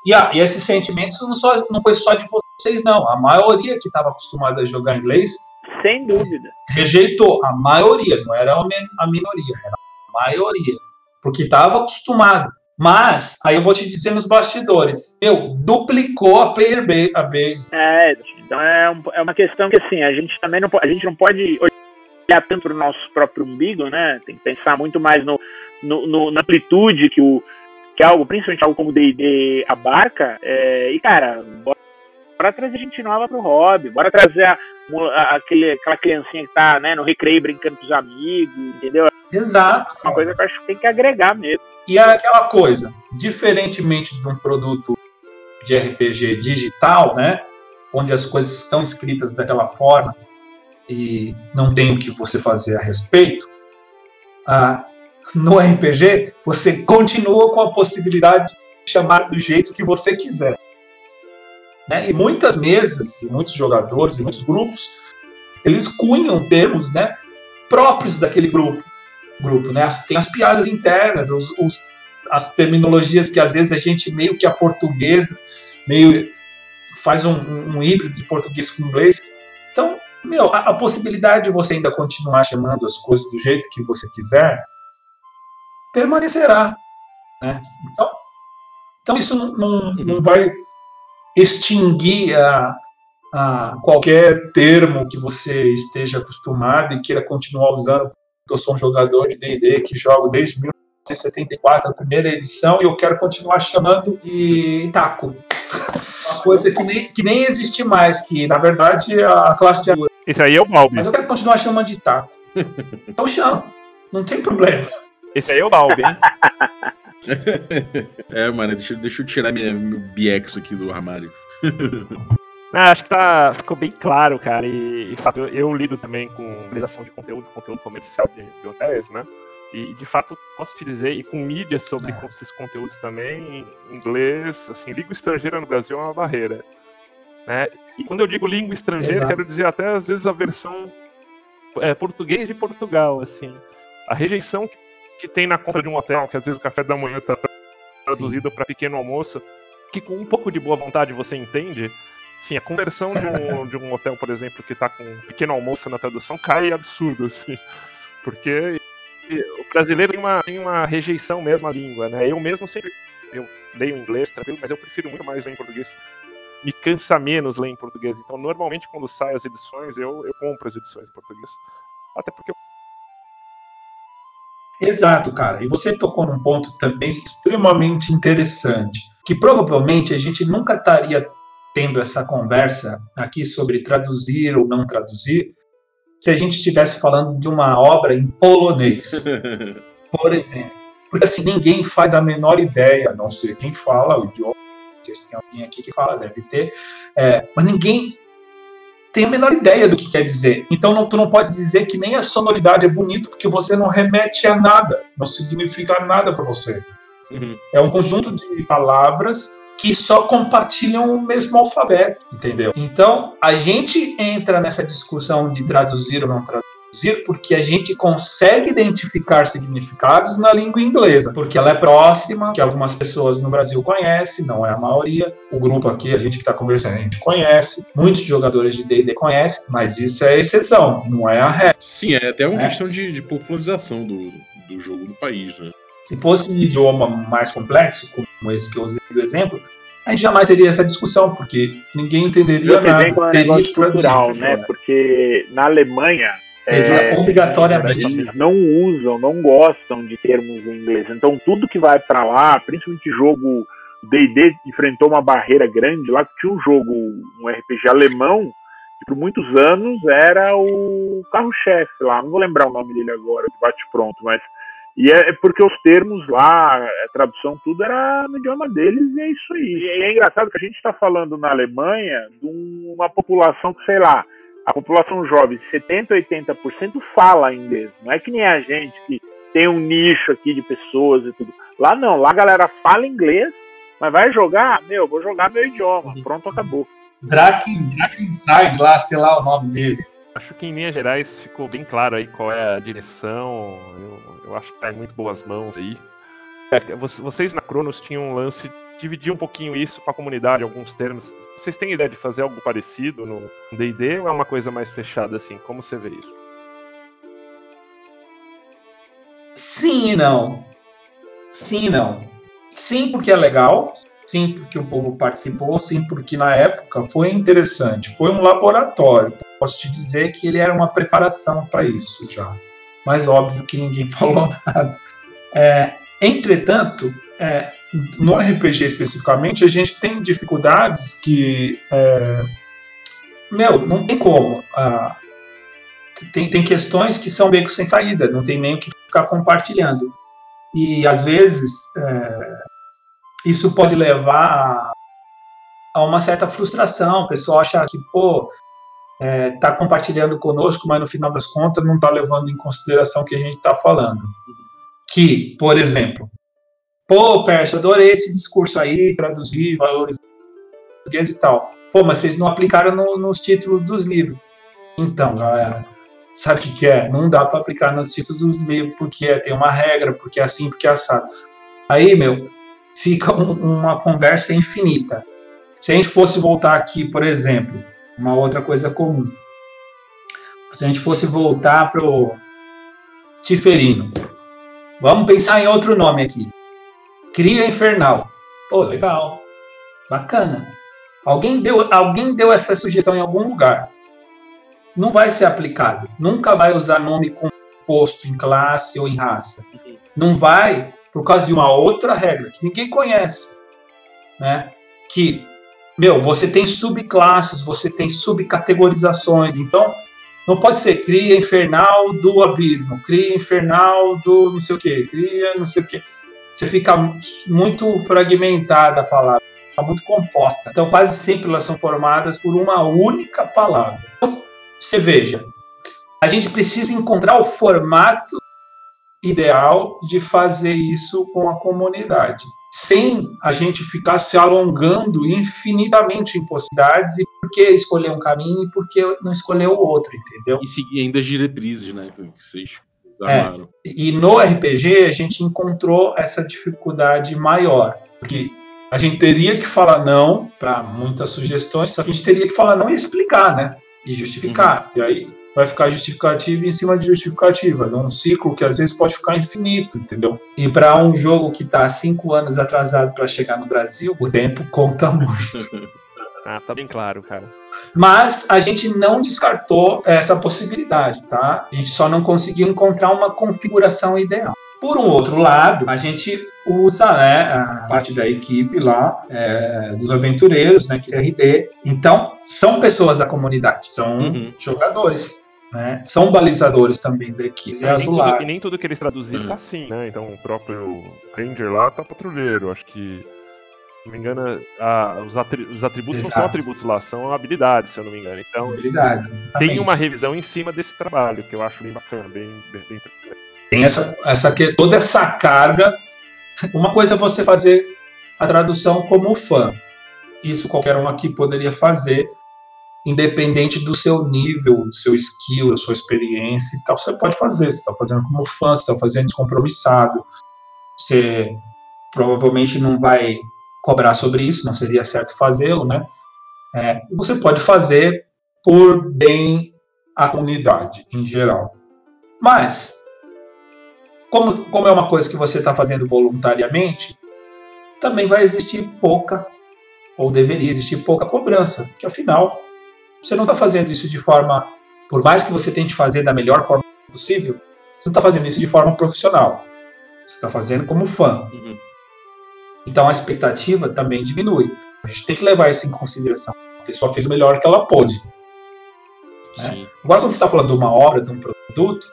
E, ah, e esses sentimentos não, só, não foi só de vocês, não. A maioria que estava acostumada a jogar inglês. Sem dúvida. Rejeitou. A maioria, não era a minoria, era a maioria. Porque estava acostumado. Mas, aí eu vou te dizer nos bastidores, meu, duplicou a player base. É, então é, um, é uma questão que assim, a gente também não, a gente não pode olhar tanto para o nosso próprio umbigo, né? Tem que pensar muito mais no, no, no na amplitude que o que algo, principalmente algo como o D&D abarca. É, e cara, bora, bora trazer gente nova pro hobby, bora trazer a, a, aquele, aquela criancinha que tá né, no recreio brincando com os amigos, entendeu? Exato. Uma coisa que eu acho que tem que agregar mesmo. E é aquela coisa, diferentemente de um produto de RPG digital, né, onde as coisas estão escritas daquela forma e não tem o que você fazer a respeito, ah, no RPG você continua com a possibilidade de chamar do jeito que você quiser. Né? E muitas mesas, e muitos jogadores, e muitos grupos, eles cunham termos né, próprios daquele grupo grupo, né? Tem as piadas internas, os, os, as terminologias que às vezes a gente meio que a portuguesa, meio faz um, um híbrido de português com inglês. Então, meu, a, a, possibilidade de você ainda continuar chamando as coisas do jeito que você quiser permanecerá, né? Então, então isso não, não, não vai extinguir a, a qualquer termo que você esteja acostumado e queira continuar usando, eu sou um jogador de D&D que jogo desde 1974, a primeira edição, e eu quero continuar chamando de taco. Uma coisa que nem, que nem existe mais, que na verdade é a classe de agora. Esse aí é o Balbi. Mas eu quero continuar chamando de taco. Então chama, não tem problema. Esse aí é o Balbi, hein? É, mano, deixa, deixa eu tirar minha, meu BX aqui do armário. Ah, acho que tá, ficou bem claro, cara. E, de fato, eu, eu lido também com realização de conteúdo, conteúdo comercial de, de hotéis, né? E, de fato, posso te dizer, e com mídia sobre É. esses conteúdos também, inglês, assim, língua estrangeira no Brasil é uma barreira. Né? E quando eu digo língua estrangeira, Exato. quero dizer até, às vezes, a versão é, português de Portugal, assim. A rejeição que, que tem na compra de um hotel, que às vezes o café da manhã tá traduzido para pequeno almoço, que com um pouco de boa vontade você entende, sim, a conversão de um, de um hotel, por exemplo, que tá com um pequeno almoço na tradução, cai absurdo, assim. Porque o brasileiro tem uma, tem uma rejeição mesmo à língua, né? Eu mesmo sempre eu leio em inglês, tranquilo, mas eu prefiro muito mais ler em português. Me cansa menos ler em português. Então, normalmente, quando saem as edições, eu, eu compro as edições em português. Até porque eu Exato, cara. E você tocou num ponto também extremamente interessante, que provavelmente a gente nunca estaria tendo essa conversa aqui sobre traduzir ou não traduzir se a gente estivesse falando de uma obra em polonês, por exemplo. Porque assim, ninguém faz a menor ideia, a não ser quem fala o idioma. Não sei se tem alguém aqui que fala, deve ter. É, mas ninguém tem a menor ideia do que quer dizer. Então não, tu não pode dizer que nem a sonoridade é bonito porque você não remete a nada, não significa nada para você. Uhum. É um conjunto de palavras que só compartilham o mesmo alfabeto, entendeu? Então a gente entra nessa discussão de traduzir ou não traduzir porque a gente consegue identificar significados na língua inglesa, porque ela é próxima, que algumas pessoas no Brasil conhecem, não é a maioria. O grupo aqui, a gente que está conversando, a gente conhece. Muitos jogadores de D&D conhecem, mas isso é exceção, não é a regra. Sim, é até uma É. questão de, de popularização do, do jogo no país, né? Se fosse um idioma mais complexo, como esse que eu usei do exemplo, a gente jamais teria essa discussão, porque ninguém entenderia Eu nada. com Teria que cultural, né? Porque na Alemanha é, obrigatoriamente. eles não usam, não gostam de termos em inglês. Então tudo que vai pra lá, principalmente jogo D&D enfrentou uma barreira grande lá que tinha um jogo, um RPG alemão que por muitos anos era o carro-chefe lá. Não vou lembrar o nome dele agora, de bate pronto, mas e é é porque os termos lá, a tradução, tudo era no idioma deles e é isso aí. E é engraçado que a gente está falando na Alemanha de uma população que, sei lá, a população jovem, 70, 80% fala inglês. Não é que nem a gente que tem um nicho aqui de pessoas e tudo. Lá não, lá a galera fala inglês, mas vai jogar, meu, vou jogar meu idioma. Pronto, acabou. Draken, Drakenside lá, sei lá o nome dele. Acho que em linhas gerais ficou bem claro aí qual é a direção. Eu, eu acho que tá em muito boas mãos aí. É, vo- vocês na Cronos tinham um lance de dividir um pouquinho isso com a comunidade, alguns termos. Vocês têm ideia de fazer algo parecido no D&D ou é uma coisa mais fechada assim? Como você vê isso? Sim e não. Sim e não. Sim, porque é legal. Sim, porque o povo participou. Sim, porque na época foi interessante. Foi um laboratório. Posso te dizer que ele era uma preparação para isso já. Mas óbvio que ninguém falou nada. É, entretanto, é, no RPG especificamente, a gente tem dificuldades que. é, meu, não tem como. Ah, tem, tem questões que são meio que sem saída, não tem nem o que ficar compartilhando. E às vezes é, isso pode levar a, a uma certa frustração. O pessoal acha que, pô, é, tá compartilhando conosco, mas no final das contas não tá levando em consideração o que a gente tá falando. Que, por exemplo, pô, Pérsia, adorei esse discurso aí, traduzir, valores português e tal. Pô, mas vocês não aplicaram no- nos títulos dos livros. Então, galera, sabe o que, que é? Não dá para aplicar nos títulos dos livros, porque é, tem uma regra, porque é assim, porque é assado. Aí, meu, fica um- uma conversa infinita. Se a gente fosse voltar aqui, por exemplo, uma outra coisa comum. Se a gente fosse voltar pro Tiferino. Vamos pensar em outro nome aqui. Cria Infernal. Pô, legal. Bacana. Alguém deu, alguém deu essa sugestão em algum lugar. Não vai ser aplicado. Nunca vai usar nome composto em classe ou em raça. Não vai por causa de uma outra regra que ninguém conhece, né? Que meu, você tem subclasses, você tem subcategorizações. Então, não pode ser cria infernal do abismo, cria infernal do não sei o que, cria não sei o que. Você fica muito fragmentada a palavra, fica muito composta. Então, quase sempre elas são formadas por uma única palavra. Então, você veja, a gente precisa encontrar o formato ideal de fazer isso com a comunidade sem a gente ficar se alongando infinitamente em possibilidades e por que escolher um caminho e por que não escolher o outro, entendeu? E seguir ainda as diretrizes, né? Que vocês é, e no RPG a gente encontrou essa dificuldade maior, porque a gente teria que falar não para muitas sugestões, só que a gente teria que falar não e explicar, né? E justificar. Uhum. E aí vai ficar justificativa em cima de justificativa, num ciclo que às vezes pode ficar infinito, entendeu? E para um jogo que está cinco anos atrasado para chegar no Brasil, o tempo conta muito. ah, tá bem claro, cara. Mas a gente não descartou essa possibilidade, tá? A gente só não conseguiu encontrar uma configuração ideal. Por um outro lado, a gente usa né, a parte da equipe lá, é, dos aventureiros, né, que é RD. Então, são pessoas da comunidade, são uhum. jogadores. Né? São balizadores também da equipe. É, nem tudo, e nem tudo que eles traduziram uhum. tá assim, né? Então o próprio Ranger lá tá patrulheiro. Acho que se não me engano, a, os, atri os, atributos Exato. não são atributos lá, são habilidades, se eu não me engano. Então, habilidades, tem uma revisão em cima desse trabalho, que eu acho bem bacana, bem, bem, bem tem essa, essa questão, toda essa carga. Uma coisa é você fazer a tradução como fã. Isso qualquer um aqui poderia fazer, independente do seu nível, do seu skill, da sua experiência e tal. Você pode fazer. Você está fazendo como fã, você está fazendo descompromissado. Você provavelmente não vai cobrar sobre isso, não seria certo fazê-lo, né? É, você pode fazer por bem a comunidade em geral. Mas como, como é uma coisa que você está fazendo voluntariamente, também vai existir pouca, ou deveria existir pouca cobrança, porque afinal, você não está fazendo isso de forma, por mais que você tente fazer da melhor forma possível, você não está fazendo isso de forma profissional. Você está fazendo como fã. Uhum. Então a expectativa também diminui. A gente tem que levar isso em consideração. A pessoa fez o melhor que ela pôde. Né? Agora, quando você está falando de uma obra, de um produto,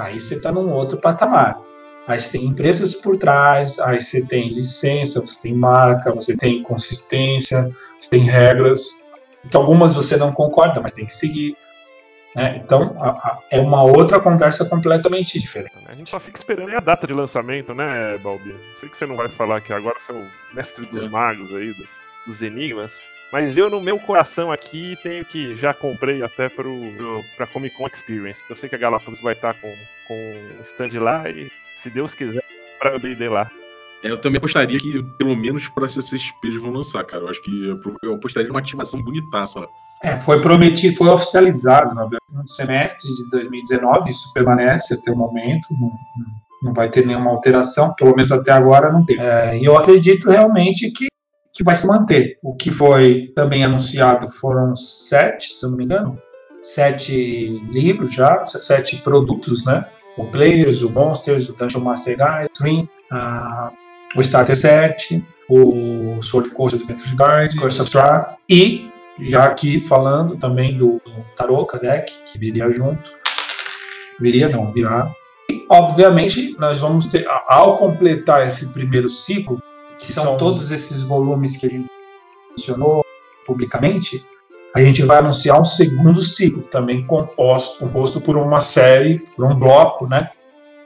Aí você está num outro patamar. Aí você tem empresas por trás, aí você tem licença, você tem marca, você tem consistência, você tem regras, que algumas você não concorda, mas tem que seguir. Né? Então a, a, é uma outra conversa completamente diferente. A gente só fica esperando a data de lançamento, né, Balbi? Sei que você não vai falar que agora você é o mestre dos magos aí, dos, dos enigmas. Mas eu, no meu coração aqui, tenho que. Já comprei até pro, pro, pra Comic Con Experience. Eu sei que a Galápagos vai estar com, com stand lá e, se Deus quiser, pra BD lá. É, eu também apostaria que, pelo menos, para CCXP eles vão lançar, cara. Eu acho que eu apostaria numa ativação bonitaça lá. É, foi prometido, foi oficializado no semestre de 2019, isso permanece até o momento, não, não vai ter nenhuma alteração, pelo menos até agora não tem. É, e eu acredito realmente que que vai se manter. O que foi também anunciado foram sete, se não me engano, sete livros já, sete produtos, né? O Players, o Monsters, o Dungeon Master Guide, Dream, uh, o Starter Set, o Sword Coast Adventure Guide, Curse of Strahd e já aqui falando também do, do Taroka Deck, que viria junto. Viria, não, virá. E, obviamente, nós vamos ter, ao completar esse primeiro ciclo, que são, são todos esses volumes que a gente mencionou publicamente, a gente vai anunciar um segundo ciclo, também composto, composto por uma série, por um bloco né,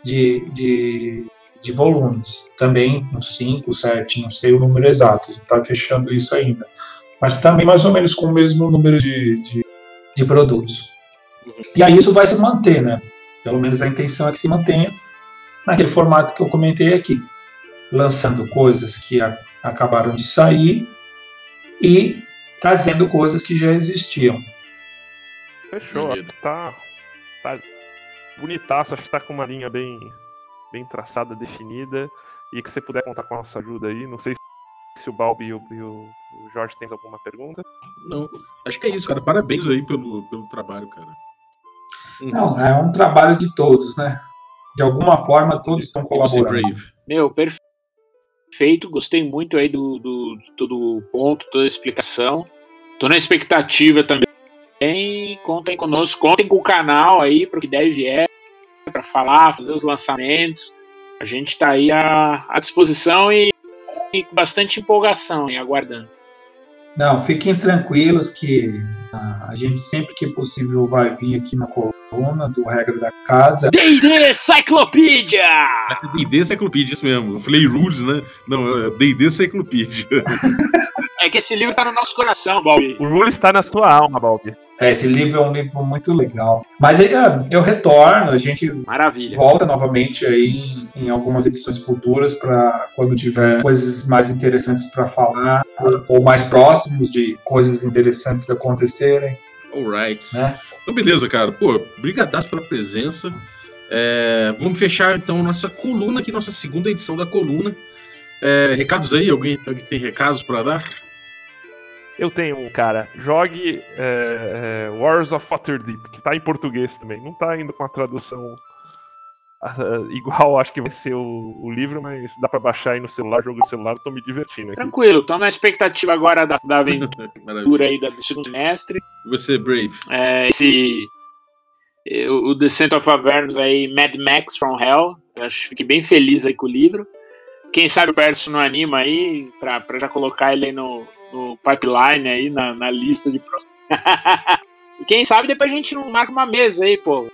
de, de, de volumes. Também uns 5, 7, não sei o número exato, a gente está fechando isso ainda. Mas também mais ou menos com o mesmo número de, de, de produtos. E aí isso vai se manter, né? Pelo menos a intenção é que se mantenha naquele formato que eu comentei aqui lançando coisas que a, acabaram de sair e trazendo coisas que já existiam. Fechou, tá, tá bonitaço, acho que tá com uma linha bem, bem traçada, definida, e que você puder contar com a nossa ajuda aí, não sei se o Balbi e o, e o Jorge têm alguma pergunta. Não, acho que é isso, cara. Parabéns aí pelo, pelo trabalho, cara. Uhum. Não, é um trabalho de todos, né? De alguma forma, todos estão colaborando. Meu, perfeito. Gostei muito aí do, do, do todo ponto, toda a explicação. Tô na expectativa também. Contem conosco, contem com o canal aí para o que deve é, falar, fazer os lançamentos. A gente está aí à, à disposição e, e com bastante empolgação e aguardando. Não, fiquem tranquilos que a, a gente sempre que possível vai vir aqui na coluna do Regra da Casa. D&D Cyclopedia! Essa é D&D Cyclopedia, isso mesmo. Eu falei Rules, né? Não, é D&D Cyclopedia. é que esse livro tá no nosso coração, Balbi. O Rules está na sua alma, Balbi. É, esse livro é um livro muito legal. Mas eu, eu retorno, a gente Maravilha. volta novamente aí em, em algumas edições futuras para quando tiver coisas mais interessantes para falar ou, ou, mais próximos de coisas interessantes acontecerem. Alright. Né? Então beleza, cara. Pô, brigadaço pela presença. É, vamos fechar então nossa coluna aqui, nossa segunda edição da coluna. É, recados aí? Alguém, alguém tem recados para dar? Eu tenho um, cara. Jogue é, é, Wars of Waterdeep, que tá em português também. Não tá indo com a tradução uh, igual, acho que vai ser o, o, livro, mas dá pra baixar aí no celular, jogo no celular, tô me divertindo aqui. Tranquilo, tô na expectativa agora da, da aventura aí do segundo semestre. Você, Brave. É, esse. O Descent of Avernus aí, Mad Max from Hell. Eu acho, fiquei bem feliz aí com o livro. Quem sabe o Perso não anima aí, pra, pra já colocar ele aí no, no pipeline aí, na, na lista de próximos. e quem sabe depois a gente não marca uma mesa aí, pô.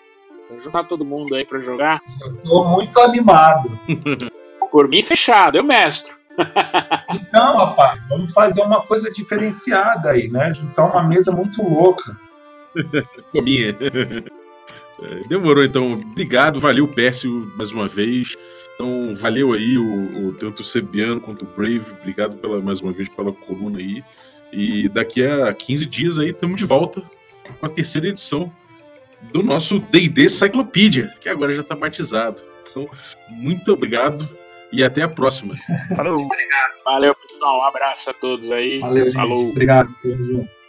Juntar todo mundo aí pra jogar. Eu tô muito animado. Por mim, fechado, eu mestro. então, rapaz, vamos fazer uma coisa diferenciada aí, né? Juntar uma mesa muito louca. Cominha. É, demorou então. Obrigado, valeu, Pércio, mais uma vez. Então, valeu aí o, o tanto o Sebiano quanto o Brave. Obrigado pela, mais uma vez pela coluna aí. E daqui a 15 dias aí estamos de volta com a terceira edição do nosso D&D Cyclopedia, que agora já está batizado. Então, muito obrigado e até a próxima. Valeu. Valeu, pessoal. Um abraço a todos aí. Valeu, gente. Falou. Obrigado. Tamo junto.